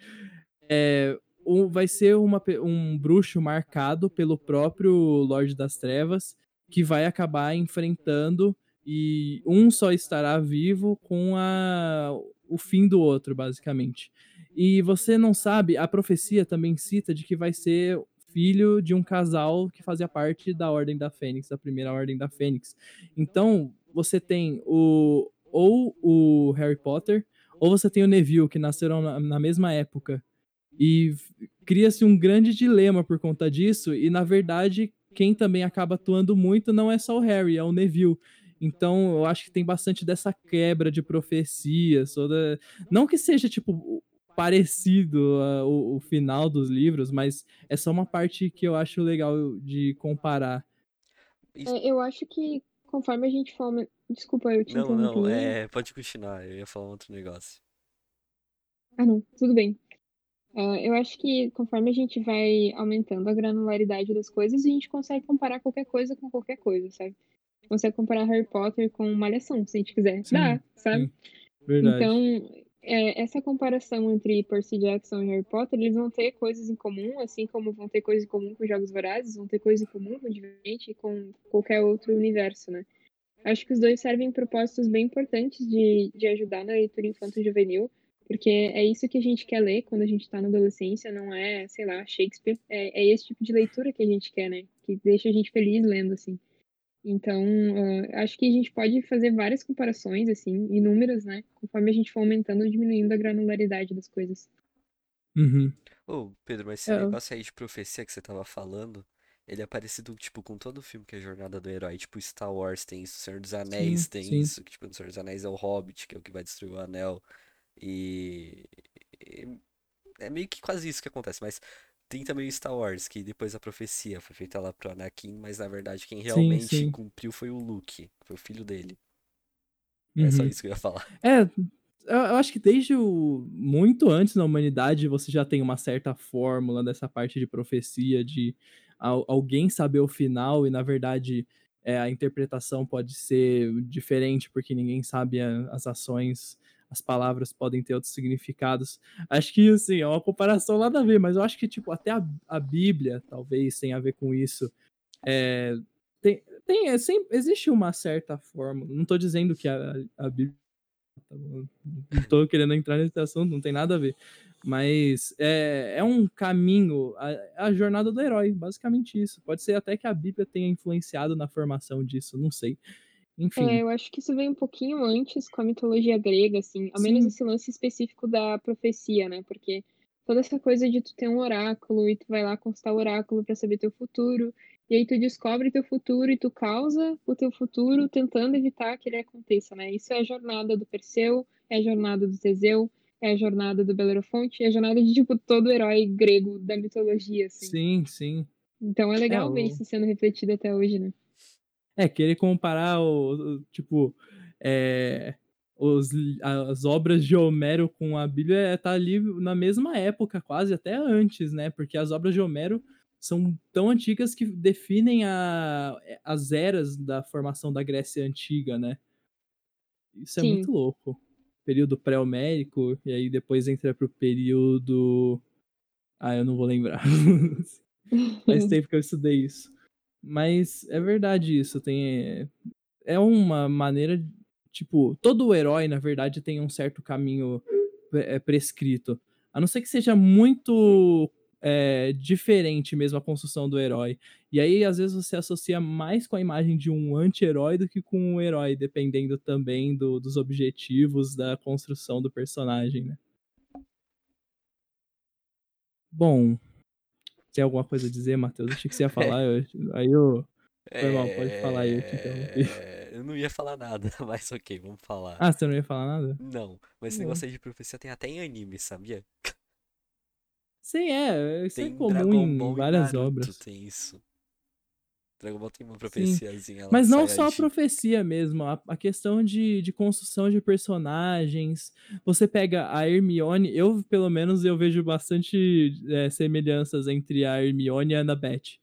É, um, vai ser uma, um bruxo marcado pelo próprio Lorde das Trevas que vai acabar enfrentando e um só estará vivo com a, o fim do outro, basicamente. E você não sabe, a profecia também cita de que vai ser filho de um casal que fazia parte da Ordem da Fênix, da primeira Ordem da Fênix. Então, você tem o ou o Harry Potter, ou você tem o Neville, que nasceram na, na mesma época e cria-se um grande dilema por conta disso, e na verdade, quem também acaba atuando muito não é só o Harry, é o Neville. Então, eu acho que tem bastante dessa quebra de profecias. Toda... Não que seja, tipo, parecido uh, o, o, final dos livros, mas é só uma parte que eu acho legal de comparar. É, eu acho que conforme a gente for. Desculpa, eu te Não, não, é, pode continuar, eu ia falar um outro negócio. Ah, não, tudo bem. Uh, eu acho que conforme a gente vai aumentando a granularidade das coisas, a gente consegue comparar qualquer coisa com qualquer coisa, sabe? Consegue comparar Harry Potter com Malhação, se a gente quiser. Sim, Dá, sabe? Verdade. Então, é, essa comparação entre Percy Jackson e Harry Potter, eles vão ter coisas em comum, assim como vão ter coisas em comum com Jogos Vorazes, vão ter coisas em comum com Divergente e com qualquer outro universo, né? Acho que os dois servem propósitos bem importantes de, de ajudar na leitura infanto-juvenil, porque é isso que a gente quer ler quando a gente está na adolescência, não é, sei lá, Shakespeare. É, é, esse tipo de leitura que a gente quer, né? Que deixa a gente feliz lendo, assim. Então, uh, acho que a gente pode fazer várias comparações, assim, inúmeras, né? Conforme a gente for aumentando ou diminuindo a granularidade das coisas. Uhum. Ô, Pedro, mas esse é. negócio aí de profecia que você tava falando, ele é parecido, tipo, com todo filme que é a Jornada do Herói. Tipo, Star Wars tem isso, Senhor dos Anéis sim, tem sim. isso, que, tipo, no Senhor dos Anéis é o Hobbit, que é o que vai destruir o Anel. E, é meio que quase isso que acontece, mas tem também o Star Wars, que depois a profecia foi feita lá pro Anakin, mas na verdade quem realmente sim, sim. cumpriu foi o Luke, foi o filho dele. Uhum. É só uhum. isso que eu ia falar. É, eu acho que desde o, muito antes na humanidade você já tem uma certa fórmula dessa parte de profecia, de alguém saber o final e na verdade é, a interpretação pode ser diferente porque ninguém sabe a, as ações as palavras podem ter outros significados. Acho que, assim, é uma comparação nada a ver, mas eu acho que, tipo, até a, a Bíblia talvez tenha a ver com isso. É, tem, tem é, existe uma certa forma, não estou dizendo que a, a Bíblia. Não estou querendo entrar nesse assunto, não tem nada a ver. Mas é, é um caminho, a, a jornada do herói, basicamente isso. Pode ser até que a Bíblia tenha influenciado na formação disso, não sei. Enfim. É, eu acho que isso vem um pouquinho antes com a mitologia grega, assim, ao Sim. menos esse lance específico da profecia, né? Porque toda essa coisa de tu ter um oráculo e tu vai lá consultar o oráculo para saber teu futuro, e aí tu descobre teu futuro e tu causa o teu futuro tentando evitar que ele aconteça, né? Isso é a jornada do Perseu, é a jornada do Teseu, é a jornada do Belerofonte, é a jornada de, tipo, todo herói grego da mitologia, assim. Sim, sim. Então é legal é, ver isso sendo refletido até hoje, né? É, querer comparar o, o tipo, é, os, as obras de Homero com a Bíblia é, tá ali na mesma época, quase até antes, né? Porque as obras de Homero são tão antigas que definem a, as eras da formação da Grécia Antiga, né? Isso é Sim. muito louco. Período pré-homérico, e aí depois entra pro período. Ah, eu não vou lembrar. Faz tempo que eu estudei isso. Mas é verdade isso, tem é uma maneira tipo, todo herói na verdade tem um certo caminho é, prescrito. A não ser que seja muito é, diferente mesmo a construção do herói. E aí, às vezes, você associa mais com a imagem de um anti-herói do que com um herói, dependendo também do, dos objetivos da construção do personagem, né? Bom, tem alguma coisa a dizer, Matheus? Achei que você ia falar, eu, aí eu... Foi mal, pode falar aí, eu te interrompi. É, Eu não ia falar nada, mas ok, vamos falar. Ah, você não ia falar nada? Não, mas esse Não. negócio aí de profecia tem até em anime, sabia? Sim, é, isso é Tem comum Dragon em várias Naruto, obras. tem isso. Dragon Ball tem uma profeciazinha Mas não só a profecia mesmo, a, a questão de, de construção de personagens. Você pega a Hermione, eu, pelo menos, eu vejo bastante é, semelhanças entre a Hermione e a Annabeth.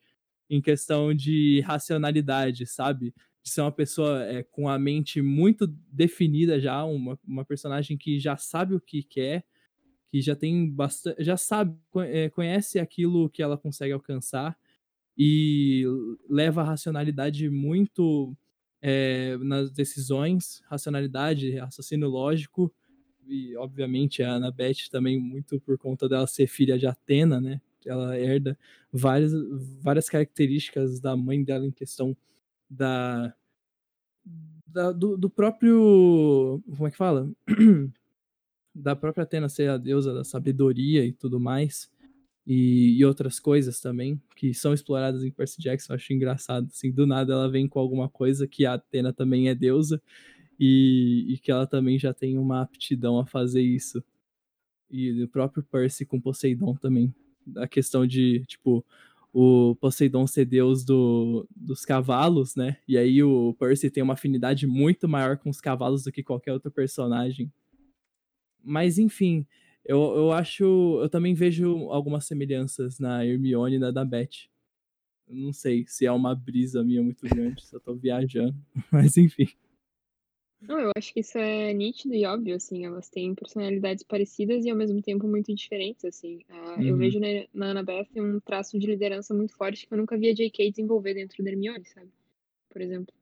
Em questão de racionalidade, sabe? De ser uma pessoa é, com a mente muito definida já, uma, uma personagem que já sabe o que quer, que já tem bastante. já sabe, é, conhece aquilo que ela consegue alcançar e leva a racionalidade muito é, nas decisões, racionalidade, raciocínio lógico, e obviamente a Annabeth também muito por conta dela ser filha de Atena, né? Ela herda várias, várias características da mãe dela em questão da, da- do, do próprio como é que fala? da própria Atena ser a deusa da sabedoria e tudo mais e, e outras coisas também que são exploradas em Percy Jackson. Eu acho engraçado, assim, do nada ela vem com alguma coisa que a Atena também é deusa e, e que ela também já tem uma aptidão a fazer isso. E o próprio Percy com Poseidon também. A questão de, tipo, o Poseidon ser deus do, dos cavalos, né? E aí o Percy tem uma afinidade muito maior com os cavalos do que qualquer outro personagem. Mas enfim, eu, eu acho. Eu também vejo algumas semelhanças na Hermione e na da Beth. Eu não sei se é uma brisa minha muito grande, se eu tô viajando. Mas enfim. Não, eu acho que isso é nítido e óbvio, assim, elas têm personalidades parecidas e ao mesmo tempo muito diferentes, assim. Eu Uhum. vejo na, na Annabeth um traço de liderança muito forte que eu nunca vi a J.K. desenvolver dentro da Hermione, sabe? Por exemplo.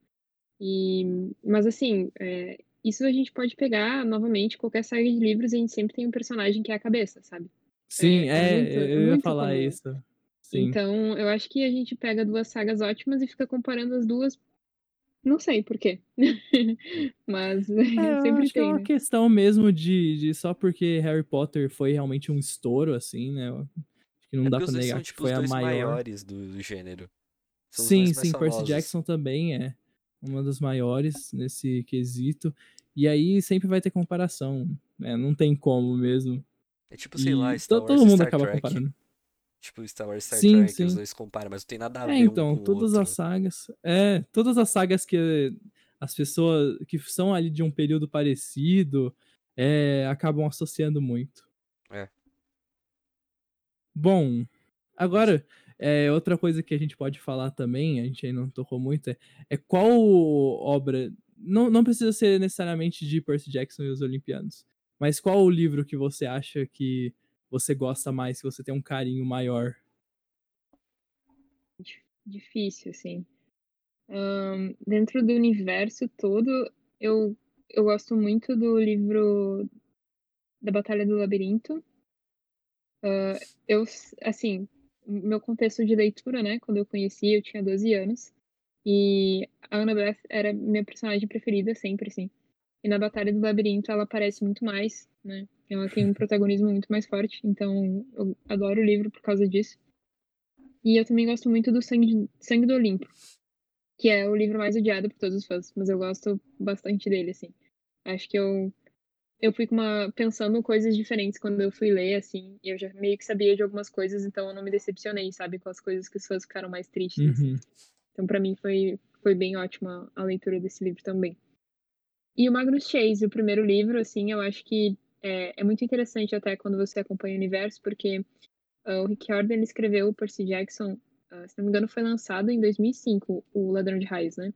E, mas assim, é, isso a gente pode pegar novamente qualquer saga de livros e a gente sempre tem um personagem que é a cabeça, sabe? Sim, é é, muito- é eu ia muito falar comum. isso. Sim. Então, eu acho que a gente pega duas sagas ótimas e fica comparando as duas. Não sei por quê. Mas É, eu sempre acho que é tem, uma né? questão mesmo de, de só porque Harry Potter foi realmente um estouro, assim, né? Acho que não É dá pra negar são, que tipo, foi os a maior. maiores do, do gênero. São Sim, sim, Percy. Jackson também é uma das maiores nesse quesito. E aí sempre vai ter comparação, né? Não tem como mesmo. É tipo, sei lá, E Star to- Wars todo mundo Star acaba Trek. comparando. Tipo, Star Wars Star Sim, Trek, os sim. dois comparam, mas não tem nada a É, ver um então, o todas as sagas. É, todas as sagas que as pessoas que são ali de um período parecido é, acabam associando muito. É. Bom, agora, é, outra coisa que a gente pode falar também, a gente aí não tocou muito, é, é qual obra. Não, não precisa ser necessariamente de Percy Jackson e os Olimpianos, mas qual o livro que você acha que você gosta mais, que você tem um carinho maior? Difícil, assim. Ahn, dentro do universo todo, eu, eu gosto muito do livro da Batalha do Labirinto. Ah, eu, assim, meu contexto de leitura, né? Quando eu conheci, eu tinha 12 anos. E a Annabeth era minha personagem preferida sempre, assim. E na Batalha do Labirinto ela aparece muito mais, né? Ela tem um protagonismo muito mais forte. Então eu adoro o livro por causa disso. E eu também gosto muito do Sangue, Sangue do Olimpo, que é o livro mais odiado por todos os fãs, mas eu gosto bastante dele, assim. Acho que eu eu fui uma pensando coisas diferentes quando eu fui ler, assim, e eu já meio que sabia de algumas coisas, então eu não me decepcionei, sabe, com as coisas que os fãs ficaram mais tristes. Uhum. Então, pra mim, foi, foi bem ótima a leitura desse livro também. E o Magnus Chase, o primeiro livro, assim, eu acho que é, é muito interessante até quando você acompanha o universo, porque ah, o Rick Riordan ele escreveu o Percy Jackson, ah, se não me engano, foi lançado em 2005, o Ladrão de Raios, né?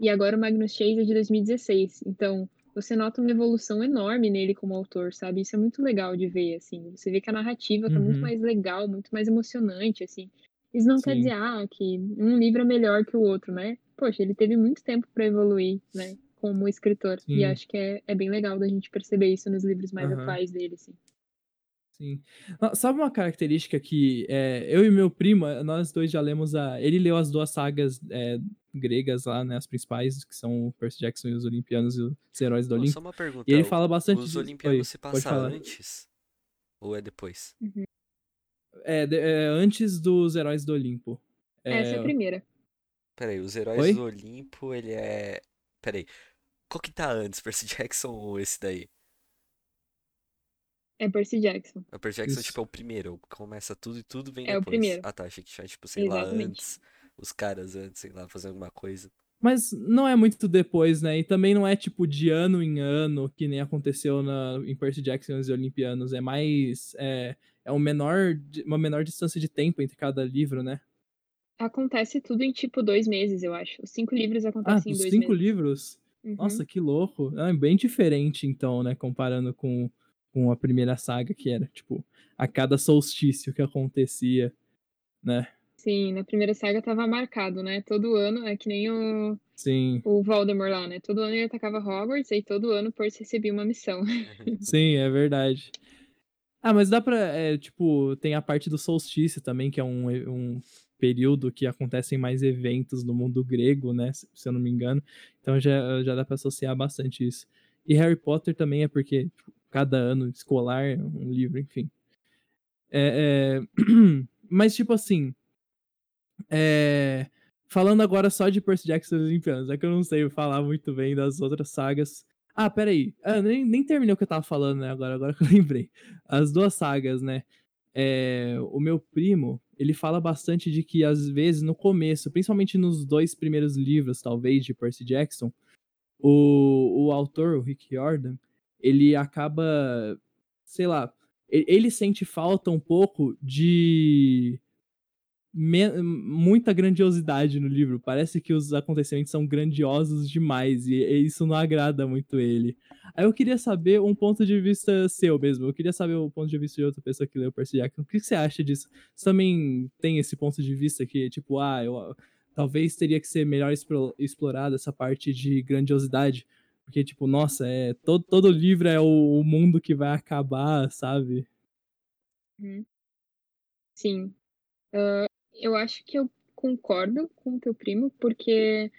E agora o Magnus Chase é de 2016. Então, você nota uma evolução enorme nele como autor, sabe? Isso é muito legal de ver, assim. Você vê que a narrativa tá muito Uhum. mais legal, muito mais emocionante, assim. Isso não quer Sim. dizer, ah, que um livro é melhor que o outro, né? Poxa, ele teve muito tempo para evoluir, né? Como escritor. Sim. E acho que é, é bem legal da gente perceber isso nos livros mais Aham. atuais dele, assim. Sim, Sabe uma característica que é, eu e meu primo, eh, nós dois já lemos a. Ele leu as duas sagas é, gregas lá, né? As principais, que são o Percy Jackson e os Olimpianos e os Heróis do Olimpo. só uma pergunta. E ele fala bastante Os. Olimpianos Oi, se passa antes? Ou é depois? É, de- é, antes dos Heróis do Olimpo. Essa é a primeira. Peraí, os Heróis Oi? do Olimpo, ele é. Peraí. Qual que tá antes, Percy Jackson ou esse daí? É Percy Jackson. O Percy Jackson, Isso. tipo, é o primeiro. Começa tudo e tudo vem É o depois. primeiro. Ah, tá. Achei que tinha, tipo, sei lá, Exatamente. antes. Os caras antes, sei lá, fazendo alguma coisa. Mas não é muito depois, né? E também não é tipo de ano em ano, que nem aconteceu na, em Percy Jackson e os Olimpianos. É mais. É, é um menor, uma menor distância de tempo entre cada livro, né? Acontece tudo em tipo dois meses, eu acho. Os cinco livros Ah, acontecem em os dois cinco meses. livros? Uhum. Nossa, que louco. É bem diferente, então, né? Comparando com, com a primeira saga, que era, tipo, a cada solstício que acontecia, né? Sim, na primeira saga tava marcado, né? Todo ano, é que nem o, Sim, o Voldemort lá, né? Todo ano ele atacava Hogwarts e todo ano Percy recebia uma missão. sim, é verdade. Ah, mas dá pra. é, tipo, tem a parte do solstício também, que é um, um período que acontecem mais eventos no mundo grego, né? Se se eu não me engano. Então já, já dá pra associar bastante isso. E Harry Potter também é porque tipo, cada ano escolar um livro, enfim. É, é, Mas, tipo assim. é, Falando agora só de Percy Jackson e os Olimpianos, é que eu não sei falar muito bem das outras sagas. Ah, peraí. Ah, nem, nem terminei o que eu tava falando, né? Agora, agora que eu lembrei. As duas sagas, né? É, o meu primo, ele fala bastante de que, às vezes, no começo, principalmente nos dois primeiros livros, talvez, de Percy Jackson, o, o autor, o Rick Jordan, ele acaba, sei lá, ele sente falta um pouco de muita grandiosidade no livro. Parece que os acontecimentos são grandiosos demais e, isso não agrada muito ele. Aí eu queria saber um ponto de vista seu mesmo. Eu queria saber o ponto de vista de outra pessoa que leu Percy Jackson. O que você acha disso? Você também tem esse ponto de vista que, tipo, ah, eu, talvez teria que ser melhor explo- explorada essa parte de grandiosidade? Porque, tipo, nossa, é todo, todo livro é o, o mundo que vai acabar, sabe? Uhum. Sim. Ah, eu acho que eu concordo com o teu primo, porque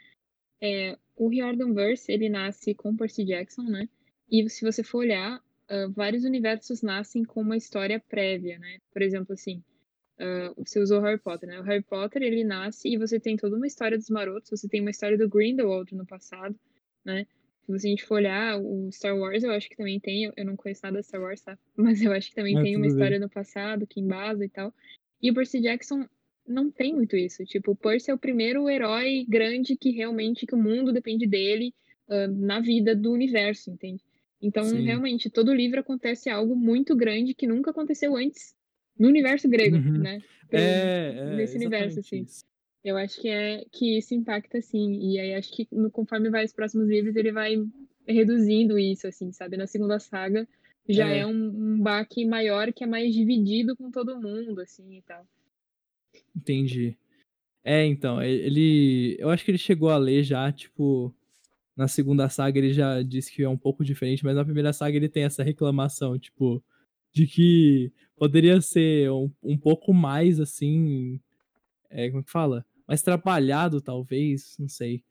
é, o Riordanverse, ele nasce com Percy Jackson, né? E se você for olhar, ah, vários universos nascem com uma história prévia, né? Por exemplo, assim, ah, você usou Harry Potter, né? O Harry Potter, ele nasce e você tem toda uma história dos marotos, você tem uma história do Grindelwald no passado, né? Se você a gente for olhar, o Star Wars eu acho que também tem, eu- não conheço nada de Star Wars, tá? Mas eu acho que também Ah, tem uma bem. história no passado que embasa e tal. E o Percy Jackson não tem muito isso. Tipo, o Percy é o primeiro herói grande que realmente que o mundo depende dele ah, na vida do universo, entende? Então, Sim. realmente, todo livro acontece algo muito grande que nunca aconteceu antes no universo grego, Uhum. né? Pro- É, é nesse universo, assim. isso. Eu acho que é que isso impacta sim. E aí acho que no- conforme vai os próximos livros, ele vai reduzindo isso, assim, sabe? Na segunda saga já É. é, um, um baque maior que é mais dividido com todo mundo, assim, e tal. Entendi. É, então, ele. Eu acho que ele chegou a ler já, tipo. Na segunda saga ele já disse que é um pouco diferente, mas na primeira saga ele tem essa reclamação, tipo, de que poderia ser um, um pouco mais assim. É, como é que fala? Mais trabalhado, talvez, não sei.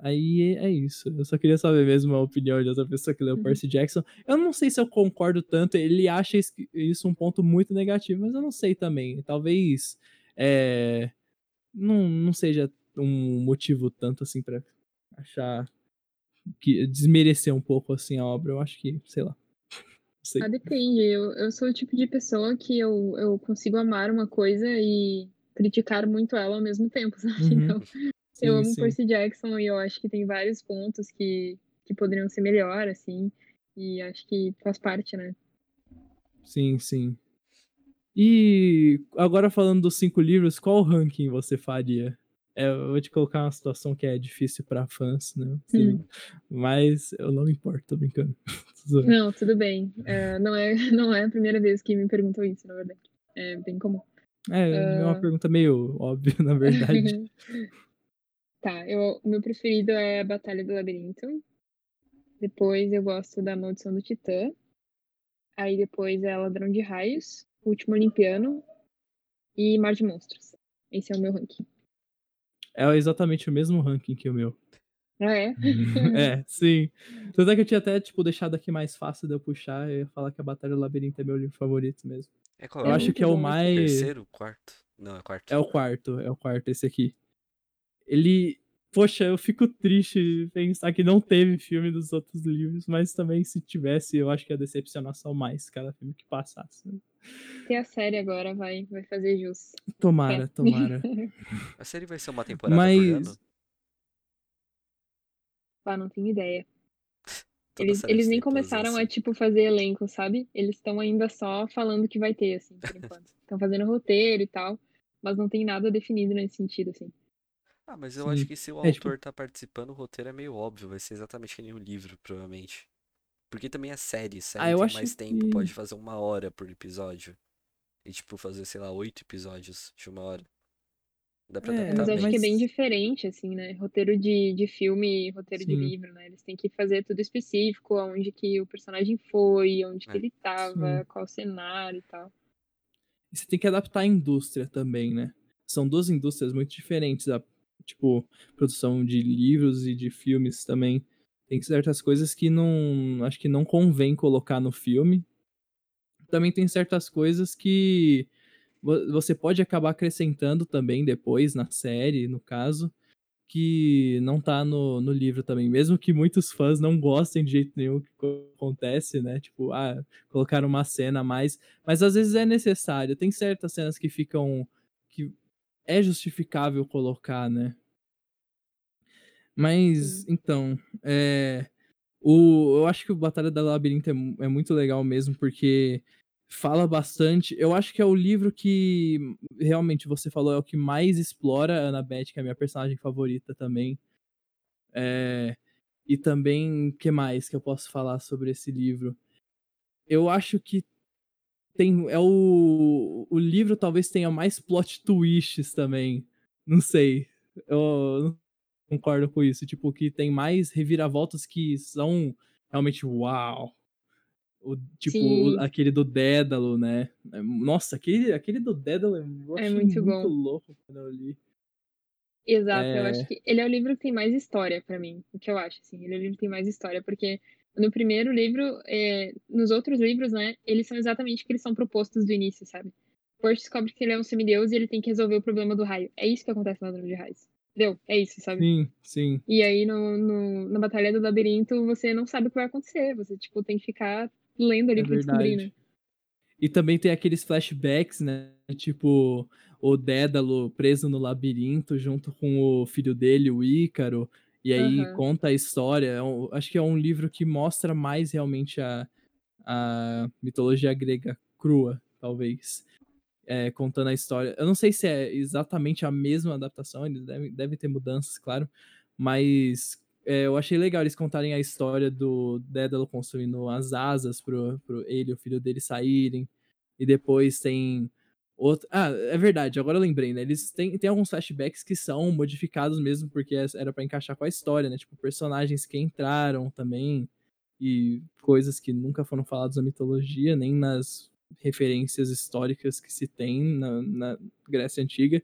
Aí é isso. Eu só queria saber mesmo a opinião de outra pessoa que leu Uhum. Percy Jackson. Eu não sei se eu concordo tanto. Ele acha is- isso um ponto muito negativo, mas eu não sei também. Talvez é, não, não seja um motivo tanto assim pra achar que desmerecer um pouco assim a obra. Eu acho que, sei lá. Sei. Ah, depende. Eu, eu sou o tipo de pessoa que eu, eu consigo amar uma coisa e criticar muito ela ao mesmo tempo, sabe? Uhum. Então, Sim, eu amo sim. Percy Jackson e eu acho que tem vários pontos que, que poderiam ser melhor, assim. E acho que faz parte, né? Sim, sim. E agora falando dos cinco livros, qual ranking você faria? É, eu vou te colocar uma situação que é difícil pra fãs, né? Sim. Mas eu não me importo, tô brincando. Não, tudo bem. É, não, é, não é a primeira vez que me perguntam isso, na verdade. É bem comum. É, é uma pergunta meio óbvia, na verdade. tá, eu, o meu preferido é a Batalha do Labirinto. Depois eu gosto da Maldição do Titã. Aí depois é Ladrão de Raios, Último Olimpiano e Mar de Monstros. Esse é o meu ranking. É exatamente o mesmo ranking que o meu. Ah, é? é, sim. Tanto é que eu tinha até, tipo, deixado aqui mais fácil de eu puxar. Eu ia falar que a Batalha do Labirinto é meu livro favorito mesmo. É qual? Eu É acho que é o mais. Terceiro, quarto? Não, é quarto. É o quarto, é o quarto, esse aqui. Ele. Poxa, eu fico triste pensar que não teve filme dos outros livros, mas também se tivesse, eu acho que ia decepcionar só mais cada filme que passasse. Tem a série agora, vai, vai fazer jus. Tomara, É. tomara. A série vai ser uma temporada por Mas. ano? Ah, não tenho ideia. Eles, eles nem começaram a, tipo, fazer elenco, sabe? Eles estão ainda só falando que vai ter, assim, por enquanto. Estão fazendo roteiro e tal, mas não tem nada definido nesse sentido, assim. Ah, mas eu acho Sim. que se o É, tipo- autor tá participando, o roteiro é meio óbvio. Vai ser exatamente que nem o livro, provavelmente. Porque também é série. Série Ah, eu tem acho mais tempo, que- pode fazer uma hora por episódio. E, tipo, fazer, sei lá, oito episódios de uma hora. Dá pra É, adaptar Mas acho que é bem diferente, assim, né? Roteiro de, de filme e roteiro de Sim. livro, né? Eles têm que fazer tudo específico, aonde que o personagem foi, onde que É. ele tava, Sim. qual cenário e tal. E você tem que adaptar a indústria também, né? São duas indústrias muito diferentes. A, tipo, produção de livros e de filmes também. Tem certas coisas que não. Acho que não convém colocar no filme. Também tem certas coisas que você pode acabar acrescentando também depois na série, no caso, que não tá no, no livro também. Mesmo que muitos fãs não gostem de jeito nenhum que acontece, né? Tipo, ah, colocaram uma cena a mais. Mas às vezes é necessário. Tem certas cenas que ficam. que é justificável colocar, né? Mas, então, é. O, eu acho que o Batalha da Labirinto é, é muito legal mesmo, porque fala bastante. Eu acho que é o livro que realmente você falou é o que mais explora a Annabeth, que é a minha personagem favorita também. É, e também, que mais que eu posso falar sobre esse livro? Eu acho que tem é o, o livro talvez tenha mais plot twists também. Não sei. Eu não concordo com isso. Tipo, que tem mais reviravoltas que são realmente uau. O, tipo, o- aquele do Dédalo, né? É, Nossa, aquele, aquele do Dédalo eu É achei muito muito, bom. louco quando eu li. Exato, eu É. acho que ele é o livro que tem mais história pra mim, o que eu acho, assim, ele é o livro que tem mais história, porque no primeiro livro, é, nos outros livros, né, eles são exatamente o que eles são propostos do início, sabe? Forte descobre que ele é um semideus e ele tem que resolver o problema do raio. É isso que acontece no Ladrão de Raios. Entendeu? É isso, sabe? Sim, sim. E aí, no, no- na Batalha do Labirinto, você não sabe o que vai acontecer. Você, tipo, tem que ficar lendo ali É pra descobrir, verdade. né? E também tem aqueles flashbacks, né? Tipo, o Dédalo preso no labirinto junto com o filho dele, o Ícaro. E aí Aham. conta a história. É um- acho que é um livro que mostra mais realmente a, a mitologia grega crua, talvez. É, contando a história. Eu não sei se é exatamente a mesma adaptação, eles devem, devem ter mudanças, claro. Mas é, eu achei legal eles contarem a história do Dédalo construindo as asas pro, pro ele e o filho dele saírem. E depois tem outro. Ah, é verdade, agora eu lembrei, né? Eles têm, tem alguns flashbacks que são modificados mesmo, porque é- era pra encaixar com a história, né? Tipo, personagens que entraram também. E coisas que nunca foram faladas na mitologia, nem nas referências históricas que se tem na, na Grécia Antiga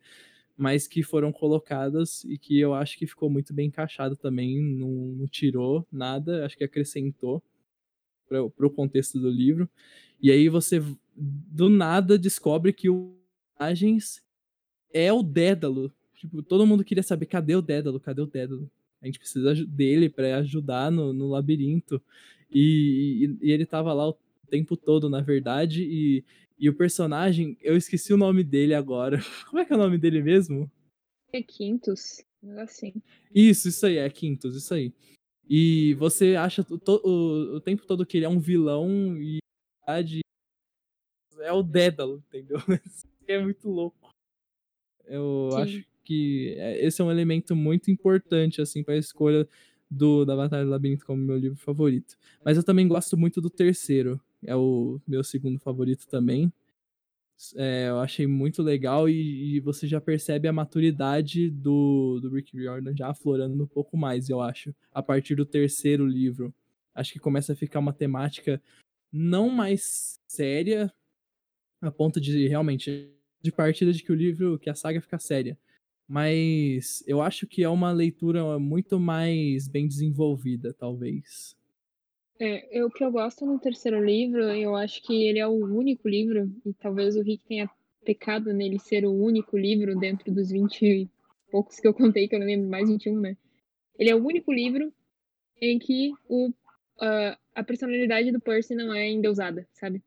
mas que foram colocadas e que eu acho que ficou muito bem encaixado também, não, não tirou nada, acho que acrescentou para o contexto do livro. E aí você do nada descobre que o personagens é o Dédalo. Tipo, todo mundo queria saber cadê o Dédalo, cadê o Dédalo? A gente precisa dele para ajudar no, no labirinto. E, e- e ele tava lá o tempo todo, na verdade, e, e o personagem, eu esqueci o nome dele agora. Como é que é o nome dele mesmo? É Quintus, assim. Isso, isso aí, é Quintus, isso aí. E você acha o, o, o tempo todo que ele é um vilão e é o Dédalo, entendeu? É muito louco. Eu Sim. acho que é- esse é um elemento muito importante assim para a escolha do da Batalha do Labirinto como meu livro favorito. Mas eu também gosto muito do terceiro, é o meu segundo favorito também. É, eu achei muito legal e, e você já percebe a maturidade do, do Rick Riordan já aflorando um pouco mais, eu acho, a partir do terceiro livro. Acho que começa a ficar uma temática não mais séria, a ponto de realmente de partida de que o livro, que a saga fica séria. Mas eu acho que é uma leitura muito mais bem desenvolvida, talvez. É, eu, o que eu gosto no terceiro livro, eu acho que ele é o único livro, e talvez o Rick tenha pecado nele ser o único livro dentro dos 20 e poucos que eu contei, que eu não lembro, mais 21, né? Ele é o único livro em que o, uh, a personalidade do Percy não é endeusada, sabe?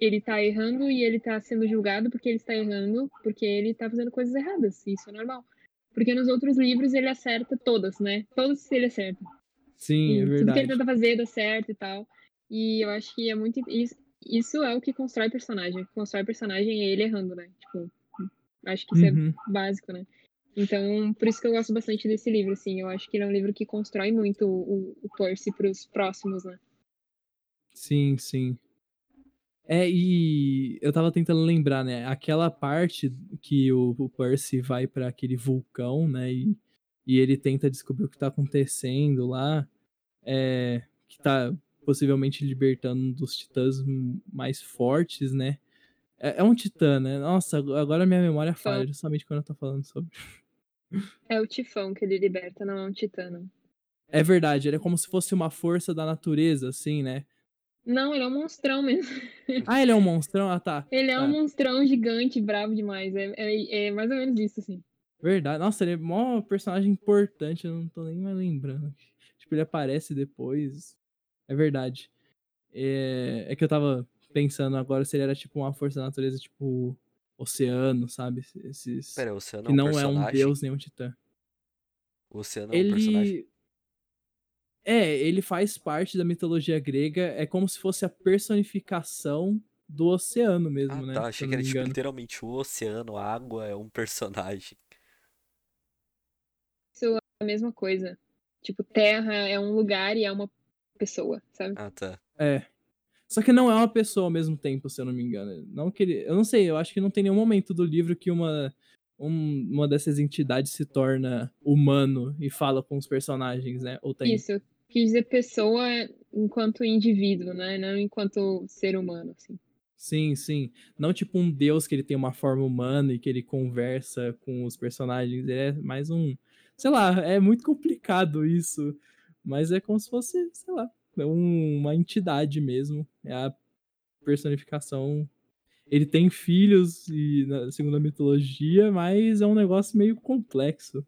Ele tá errando e ele tá sendo julgado porque ele está errando, porque ele tá fazendo coisas erradas, isso é normal. Porque nos outros livros ele acerta todas, né? Todas ele acerta. Sim, é E tudo que verdade. ele tenta fazer dá certo e tal. E eu acho que é muito. Isso, isso é o que constrói personagem. O que constrói personagem é ele errando, né? Tipo, acho que isso Uhum. é básico, né? Então, por isso que eu gosto bastante desse livro, assim. Eu acho que ele é um livro que constrói muito o, o Percy pros próximos, né? Sim, sim. É, e eu tava tentando lembrar, né? Aquela parte que o, o Percy vai pra aquele vulcão, né? E, e ele tenta descobrir o que tá acontecendo lá. É, que tá possivelmente libertando um dos titãs mais fortes, né? É, é um titã, né? Nossa, ag- agora minha memória falha, justamente quando eu tô falando sobre. É o Tifão que ele liberta, não é um titã, não. É verdade, ele é como se fosse uma força da natureza, assim, né? Não, ele é um monstrão mesmo. Ah, ele é um monstrão? Ah, tá. Ele é Tá. um monstrão gigante, bravo demais. É, é, é mais ou menos isso, assim. Verdade. Nossa, ele é mó personagem importante, eu não tô nem mais lembrando. Tipo, ele aparece depois. É verdade. É, é que eu tava pensando agora se ele era tipo uma força da natureza, tipo oceano, sabe? Esses. Pera, o Oceano que é um não é um personagem? deus nem um titã. O Oceano é um personagem? Ele. É, ele faz parte da mitologia grega, é como se fosse a personificação do oceano mesmo, Ah, né? tá. Achei que era tipo literalmente o oceano, a água é um personagem. É a mesma coisa. Tipo, terra é um lugar e é uma pessoa, sabe? Ah, tá. É. Só que não é uma pessoa ao mesmo tempo, se eu não me engano. Não que ele, eu não sei, eu acho que não tem nenhum momento do livro que uma um- uma dessas entidades se torna humano e fala com os personagens, né? Ou tem? Isso. Quis dizer pessoa enquanto indivíduo, né? Não enquanto ser humano, assim. Sim, sim. Não tipo um deus que ele tem uma forma humana e que ele conversa com os personagens. Ele é mais um. Sei lá, é muito complicado isso. Mas é como se fosse, sei lá, é um- uma entidade mesmo. É a personificação. Ele tem filhos, e segundo a mitologia, mas é um negócio meio complexo.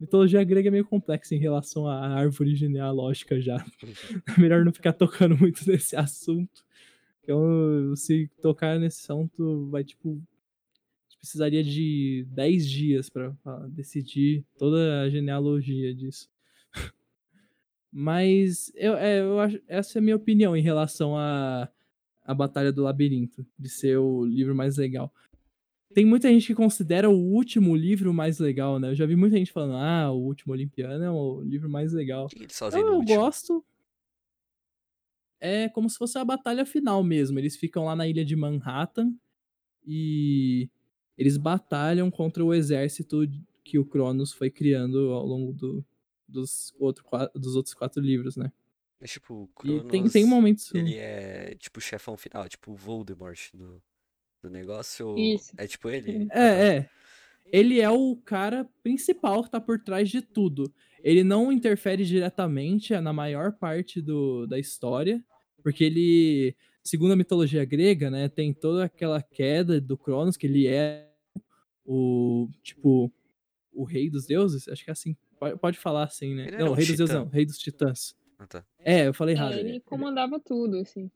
Mitologia grega é meio complexa em relação à árvore genealógica já. É melhor não ficar tocando muito nesse assunto. Então, se tocar nesse assunto, vai tipo. A precisaria de 10 dias pra pra decidir toda a genealogia disso. Mas eu, é, eu acho, essa é a minha opinião em relação à a, Batalha do Labirinto, de ser o livro mais legal. Tem muita gente que considera o último livro mais legal, né? Eu já vi muita gente falando, ah, o último Olimpiano é o livro mais legal. Que fazem Eu, no eu último? gosto. É como se fosse a batalha final mesmo. Eles ficam lá na ilha de Manhattan e eles batalham contra o exército que o Cronos foi criando ao longo do- dos, outro, dos outros quatro livros, né? Mas, tipo, o E Cronos, tem, tem momentos. ele é tipo o chefão final, tipo o Voldemort do, do negócio? Isso. É tipo ele? É, é. Ele é o cara principal que tá por trás de tudo. Ele não interfere diretamente na maior parte do, da história, porque ele, segundo a mitologia grega, né, tem toda aquela queda do Cronos, que ele é o, tipo, o rei dos deuses, acho que é assim, pode, pode falar assim, né? Ele Não, um rei dos deuses não, rei dos titãs. Ah, tá. É, eu falei errado. É, ele comandava tudo, assim.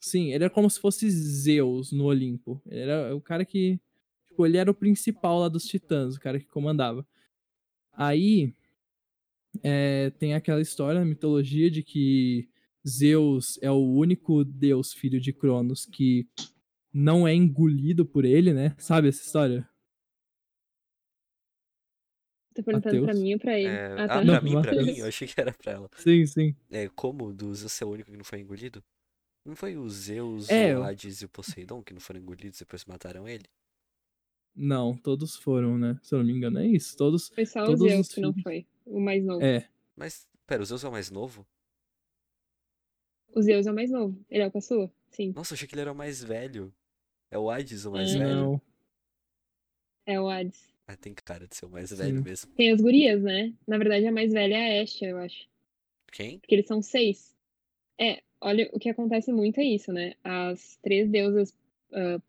Sim, ele era como se fosse Zeus no Olimpo. Ele era o cara que. Tipo, ele era o principal lá dos titãs, o cara que comandava. Aí. é, tem aquela história na mitologia de que Zeus é o único deus filho de Cronos que não é engolido por ele, né? Sabe essa história? Tá perguntando pra Mateus? mim ou pra ele? É, ah, ah, tá. pra Não, mim, pra Matheus. mim, eu achei que era pra ela. Sim, sim. É, como o do Zeus é o único que não foi engolido? Não foi o Zeus, É, o eu- Hades e o Poseidon que não foram engolidos e depois mataram ele? Não, todos foram, né? Se eu não me engano, é isso. Todos. Foi só o Todos Zeus os que não foi. O mais novo. É. Mas, pera, o Zeus é o mais novo? O Zeus é o mais novo. Ele é o caçula? Sim. Nossa, eu achei que ele era o mais velho. É o Hades o mais É. velho? Não. É o Hades. Ah, tem cara de ser o mais velho Sim. mesmo. Tem as gurias, né? Na verdade, a mais velha é a Estia, eu acho. Quem? Porque eles são seis. É, olha, o que acontece muito é isso, né? As três deusas ah,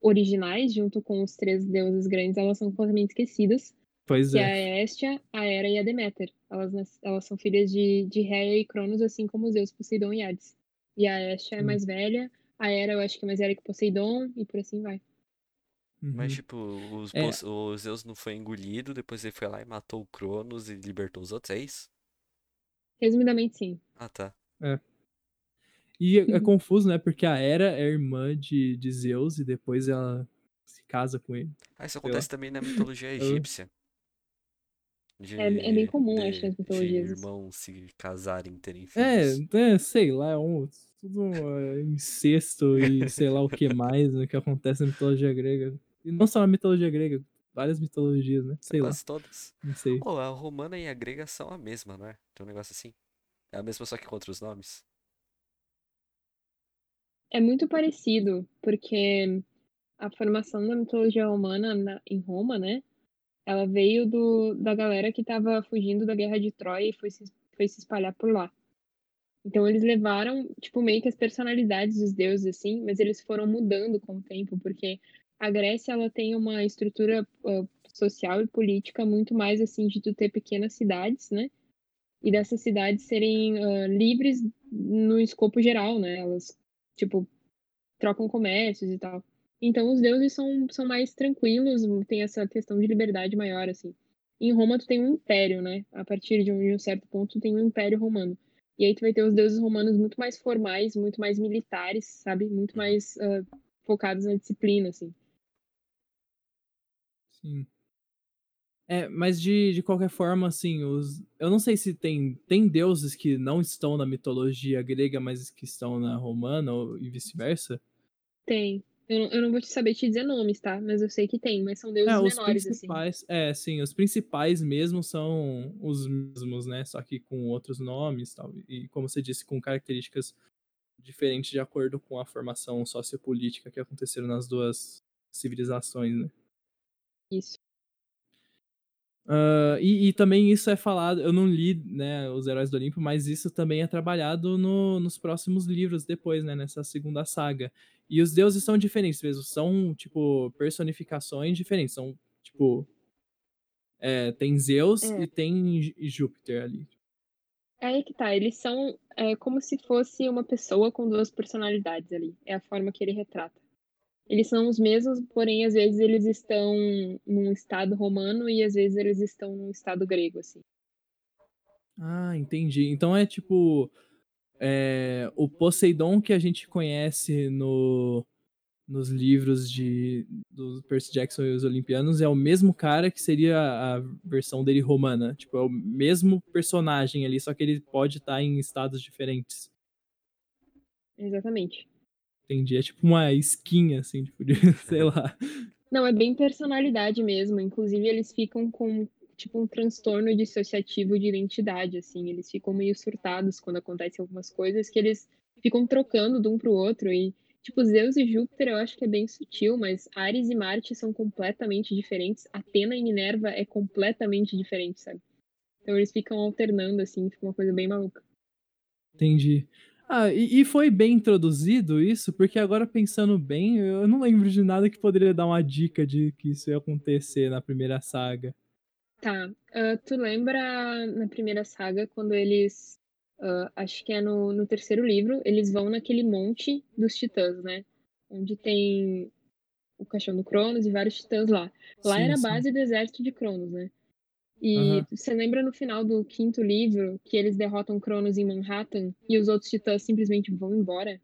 originais, junto com os três deuses grandes, elas são completamente esquecidas. Pois Que é. é a Estia, a Hera e a Deméter. Elas, elas são filhas de, de Rhea e Cronos, assim como Zeus, Poseidon e Hades. E a Estia é Sim. mais velha, a Hera eu acho que é mais velha que Poseidon, e por assim vai. Mas, Uhum. tipo, os, É. O Zeus não foi engolido, depois ele foi lá e matou o Cronos e libertou os outros, é isso? Resumidamente, sim. Ah, tá. E é, é Uhum. confuso, né? Porque a Hera é irmã de, de Zeus e depois ela se casa com ele. Ah, isso acontece também na mitologia egípcia. De, É- é bem comum, de- acho, nas mitologias irmãos se casarem, terem É, filhos. é, sei lá, é um, tudo é, incesto e sei lá o que mais né, que acontece na mitologia grega. E não só na mitologia grega, várias mitologias, né? Sei lá, Quase todas. não sei. Pô, a romana e a grega são a mesma, não é? Tem um negócio assim. É a mesma só que com outros nomes. É muito parecido, porque a formação da mitologia romana na- em Roma, né? Ela veio do, da galera que estava fugindo da guerra de Troia e foi se, foi se espalhar por lá. Então eles levaram, tipo, meio que as personalidades dos deuses, assim, mas eles foram mudando com o tempo, porque a Grécia, ela tem uma estrutura ah, social e política muito mais, assim, de tu ter pequenas cidades, né? E dessas cidades serem ah, livres no escopo geral, né? Elas tipo, trocam comércios e tal. Então os deuses são, são mais tranquilos, tem essa questão de liberdade maior, assim. Em Roma tu tem um império, né? A partir de um, de um certo ponto tu tem um império romano. E aí tu vai ter os deuses romanos muito mais formais, muito mais militares, sabe? Muito mais ah, focados na disciplina, assim. Sim. É, mas de, de qualquer forma, assim, os. Eu não sei se tem, tem deuses que não estão na mitologia grega, mas que estão na romana, ou, e vice-versa. Tem. Eu, não- eu não vou te saber te dizer nomes, tá? Mas eu sei que tem, mas são deuses É, os menores, assim. principais. É, sim, os principais mesmo são os mesmos, né? Só que com outros nomes tal. E, como você disse, com características diferentes de acordo com a formação sociopolítica que aconteceram nas duas civilizações, né? Isso. Ah, e, e também isso é falado, eu não li, né, os Heróis do Olimpo, mas isso também é trabalhado no- nos próximos livros depois, né, nessa segunda saga. E os deuses são diferentes mesmo, são, tipo, personificações diferentes, são, tipo, é, tem Zeus É. e tem Jú- Júpiter ali. É aí que tá, eles são é, como se fosse uma pessoa com duas personalidades ali. É a forma que ele retrata. Eles são os mesmos, porém às vezes eles estão num estado romano e às vezes eles estão num estado grego, assim. Ah, entendi. Então é tipo, é, o Poseidon que a gente conhece no, nos livros de do Percy Jackson e os Olimpianos é o mesmo cara que seria a versão dele romana. Tipo, é o mesmo personagem ali, só que ele pode estar em estados diferentes. Exatamente. Entendi. É tipo uma skin, assim, tipo, de, sei lá. Não, é bem personalidade mesmo. Inclusive, eles ficam com tipo um transtorno dissociativo de identidade, assim. Eles ficam meio surtados quando acontecem algumas coisas que eles ficam trocando de um pro outro. E, tipo, Zeus e Júpiter eu acho que é bem sutil, mas Ares e Marte são completamente diferentes. Atena e Minerva é completamente diferente, sabe? Então eles ficam alternando, assim, fica uma coisa bem maluca. Entendi. Ah, e, e foi bem introduzido isso, porque agora pensando bem, eu não lembro de nada que poderia dar uma dica de que isso ia acontecer na primeira saga. Tá. ah, tu lembra na primeira saga, quando eles. ah, acho que é no, no terceiro livro, eles vão naquele monte dos titãs, né? Onde tem o caixão do Cronos e vários titãs lá. Lá Sim, era a sim. base do exército de Cronos, né? E Aham. você lembra no final do quinto livro que eles derrotam Cronos em Manhattan e os outros titãs simplesmente vão embora?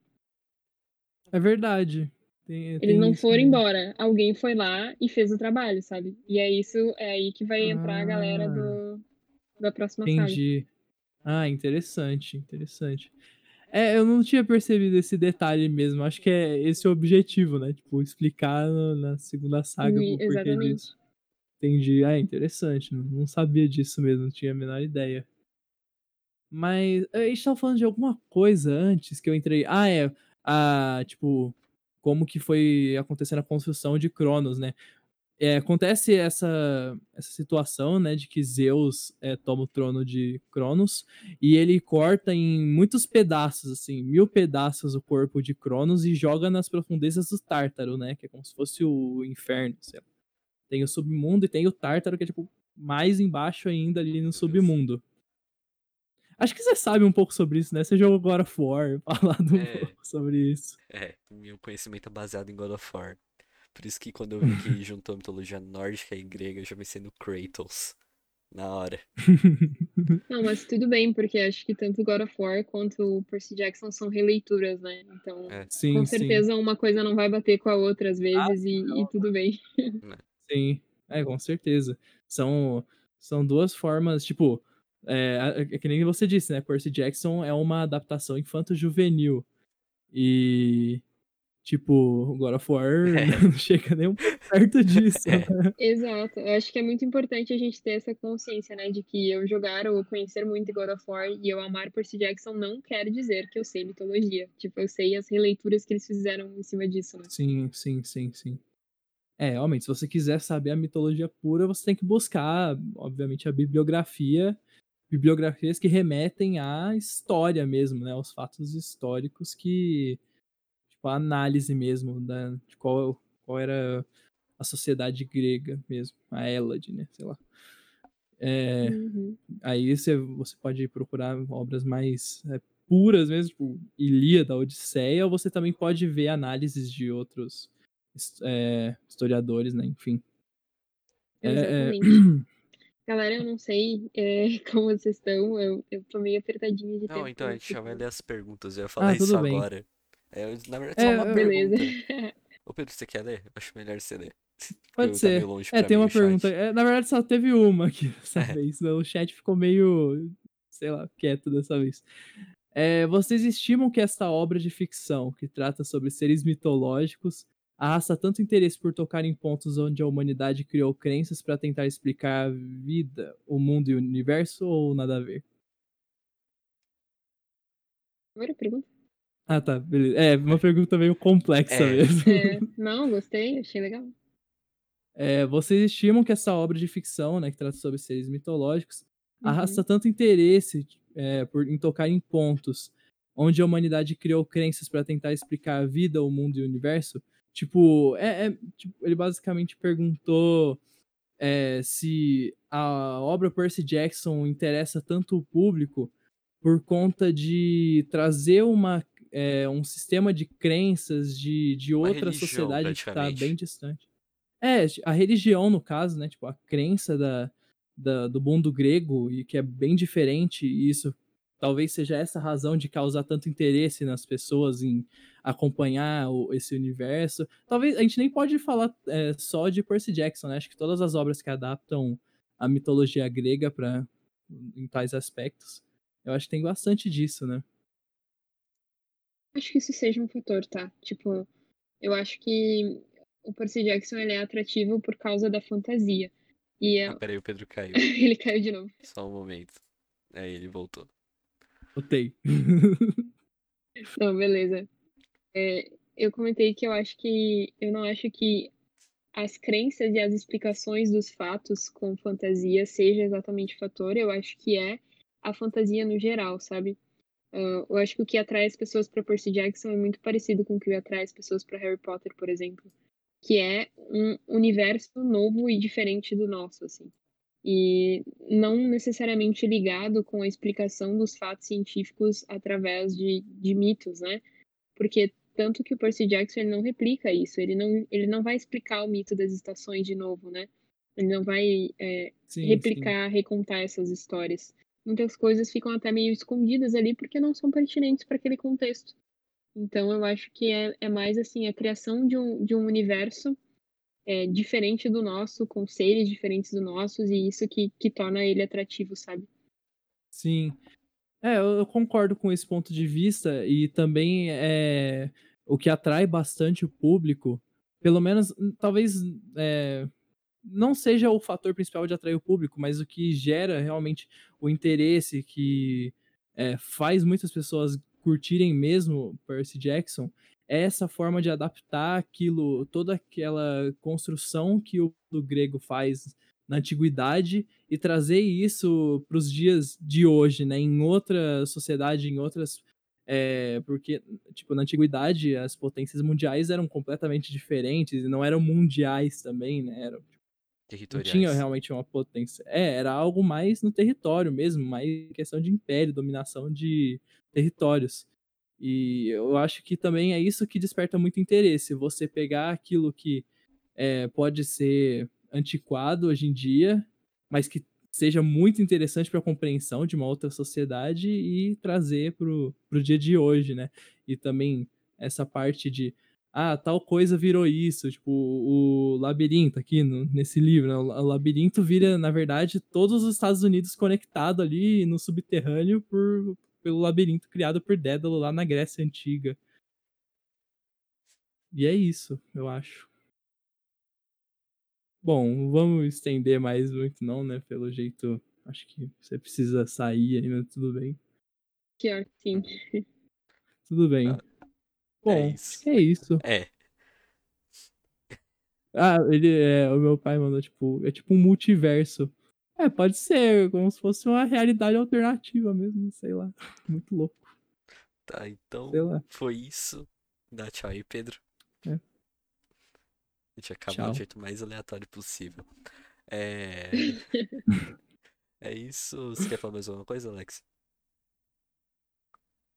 É verdade. Tem- Eles tem não isso foram embora. Alguém foi lá e fez o trabalho, sabe? E é isso, é aí que vai entrar a galera Ah. do, da próxima saga. Entendi. Ah, interessante, interessante. É, eu não tinha percebido esse detalhe mesmo. Acho que é esse o objetivo, né? Tipo, explicar na segunda saga E- o porquê exatamente. disso. Entendi. Ah, interessante. Não, sabia disso mesmo, não tinha a menor ideia. Mas a gente tava falando de alguma coisa antes que eu entrei. Ah, é. A, tipo, como que foi acontecendo a construção de Cronos, né? É, acontece essa, essa situação, né, de que Zeus é, toma o trono de Cronos e ele corta em muitos pedaços, assim, mil pedaços o corpo de Cronos e joga nas profundezas do Tártaro, né, que é como se fosse o inferno, sei lá. Tem o submundo e tem o Tártaro, que é, tipo, mais embaixo ainda ali no submundo. Acho que você sabe um pouco sobre isso, né? Você jogou God of War, falado um É. pouco sobre isso. É, meu conhecimento é baseado em God of War. Por isso que quando eu vi que juntou a mitologia nórdica e grega, eu já pensei no Kratos. Na hora. Não, mas tudo bem, porque acho que tanto God of War quanto o Percy Jackson são releituras, né? Então, É. Sim, com sim. certeza uma coisa não vai bater com a outra às vezes e, e tudo bem. Sim, é, com certeza. São, são duas formas, tipo, é, é que nem você disse, né? Percy Jackson é uma adaptação infanto-juvenil. E, tipo, God of War não chega nem um pouco perto disso. É. né? Exato. Eu acho que é muito importante a gente ter essa consciência, né? De que eu jogar ou conhecer muito God of War e eu amar Percy Jackson não quer dizer que eu sei mitologia. Tipo, eu sei as releituras que eles fizeram em cima disso, né? Sim, sim, sim, sim. É, realmente, se você quiser saber a mitologia pura, você tem que buscar, obviamente, a bibliografia, bibliografias que remetem à história mesmo, né? Aos fatos históricos que, tipo, a análise mesmo da, de qual, qual era a sociedade grega mesmo, a Hélade, né? Sei lá. É, Uhum. aí você, você pode procurar obras mais é, puras mesmo, tipo Ilíada, Odisseia, ou você também pode ver análises de outros é, historiadores, né? Enfim. É, é, Exatamente. Galera, eu não sei é, como vocês estão. Eu, eu tô meio apertadinha de tempo. Não, então a gente já vai ler as perguntas. Eu ia falar Ah, isso bem. agora. É, na verdade, É, só uma eu- Beleza. pergunta. Ô Pedro, você quer ler? Acho melhor você ler. Pode Tá ser. É, tem uma pergunta. É, na verdade, só teve uma aqui dessa É. vez. né? O chat ficou meio, sei lá, quieto dessa vez. É, vocês estimam que esta obra de ficção, que trata sobre seres mitológicos, arrasta tanto interesse por tocar em pontos onde a humanidade criou crenças para tentar explicar a vida, o mundo e o universo, ou nada a ver? Agora pergunta. Ah, tá, beleza. É, uma pergunta meio complexa É. mesmo. É, não, gostei, achei legal. É, vocês estimam que essa obra de ficção, né, que trata sobre seres mitológicos, Uhum. arrasta tanto interesse é, por, em tocar em pontos onde a humanidade criou crenças para tentar explicar a vida, o mundo e o universo? Tipo, é, é- tipo, ele basicamente perguntou é, se a obra Percy Jackson interessa tanto o público por conta de trazer uma, é, um sistema de crenças de, de outra religião, sociedade que está bem distante. É, a religião, no caso, né? Tipo, a crença da, da- do mundo grego, e que é bem diferente, e isso talvez seja essa razão de causar tanto interesse nas pessoas em acompanhar o- esse universo. Talvez a gente nem pode falar é, só de Percy Jackson, né? Acho que todas as obras que adaptam a mitologia grega para em tais aspectos, eu acho que tem bastante disso, né? Acho que isso seja um fator, tá? Tipo, eu acho que o Percy Jackson ele é atrativo por causa da fantasia. E é- Ah, peraí, o Pedro caiu. ele caiu de novo. Só um momento. Aí ele voltou. Botei. Não, beleza. É, eu comentei que eu acho que eu não acho que as crenças e as explicações dos fatos com fantasia seja exatamente o fator. Eu acho que é a fantasia no geral, sabe? Ah, eu acho que o que atrai as pessoas para Percy Jackson é muito parecido com o que atrai as pessoas para Harry Potter, por exemplo, que é um universo novo e diferente do nosso, assim. E não necessariamente ligado com a explicação dos fatos científicos através de, de mitos, né? Porque tanto que o Percy Jackson ele não replica isso, ele não, ele não vai explicar o mito das estações de novo, né? Ele não vai é, Sim, sim. replicar, recontar essas histórias. Muitas coisas ficam até meio escondidas ali porque não são pertinentes para aquele contexto. Então eu acho que é, é mais assim a criação de um, de um universo é, diferente do nosso, com seres diferentes do nossos, e isso que, que torna ele atrativo, sabe? Sim. É, eu, eu concordo com esse ponto de vista e também é o que atrai bastante o público, pelo menos, hum, talvez é, não seja o fator principal de atrair o público, mas o que gera realmente o interesse que é, faz muitas pessoas curtirem mesmo Percy Jackson essa forma de adaptar aquilo, toda aquela construção que o, grego faz na antiguidade e trazer isso para os dias de hoje, né? Em outra sociedade, em outras é, porque, tipo, na antiguidade as potências mundiais eram completamente diferentes e não eram mundiais também, né? Eram, não tinha realmente uma potência. É, era algo mais no território mesmo, mais questão de império, dominação de territórios. E eu acho que também é isso que desperta muito interesse. Você pegar aquilo que é, pode ser antiquado hoje em dia, mas que seja muito interessante para a compreensão de uma outra sociedade e trazer para o dia de hoje, né? E também essa parte de ah, tal coisa virou isso, tipo, o labirinto aqui no, nesse livro, né? o labirinto vira, na verdade, todos os Estados Unidos conectado ali no subterrâneo por, pelo labirinto criado por Dédalo lá na Grécia Antiga. E é isso, eu acho. Bom, vamos estender mais muito não, né? Pelo jeito, acho que você precisa sair aí, mas tudo bem. Pior sim. Tudo bem. Ah, Bom, é isso. que é isso. É, Ah, ele é, o meu pai mandou tipo, é tipo um multiverso. É, pode ser, como se fosse uma realidade alternativa mesmo, sei lá. Muito louco, tá, então sei lá. foi isso. Dá tchau aí, Pedro. É. A gente acabou Tchau. do jeito mais aleatório possível. É. É isso. Você quer falar mais alguma coisa, Alex?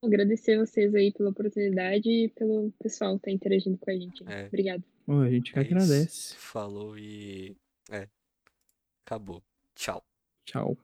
Agradecer vocês aí pela oportunidade e pelo pessoal que tá interagindo com a gente. né? É. Obrigada. Bom, a gente que É isso. agradece. Falou e. É. Acabou. Tchau. Tchau.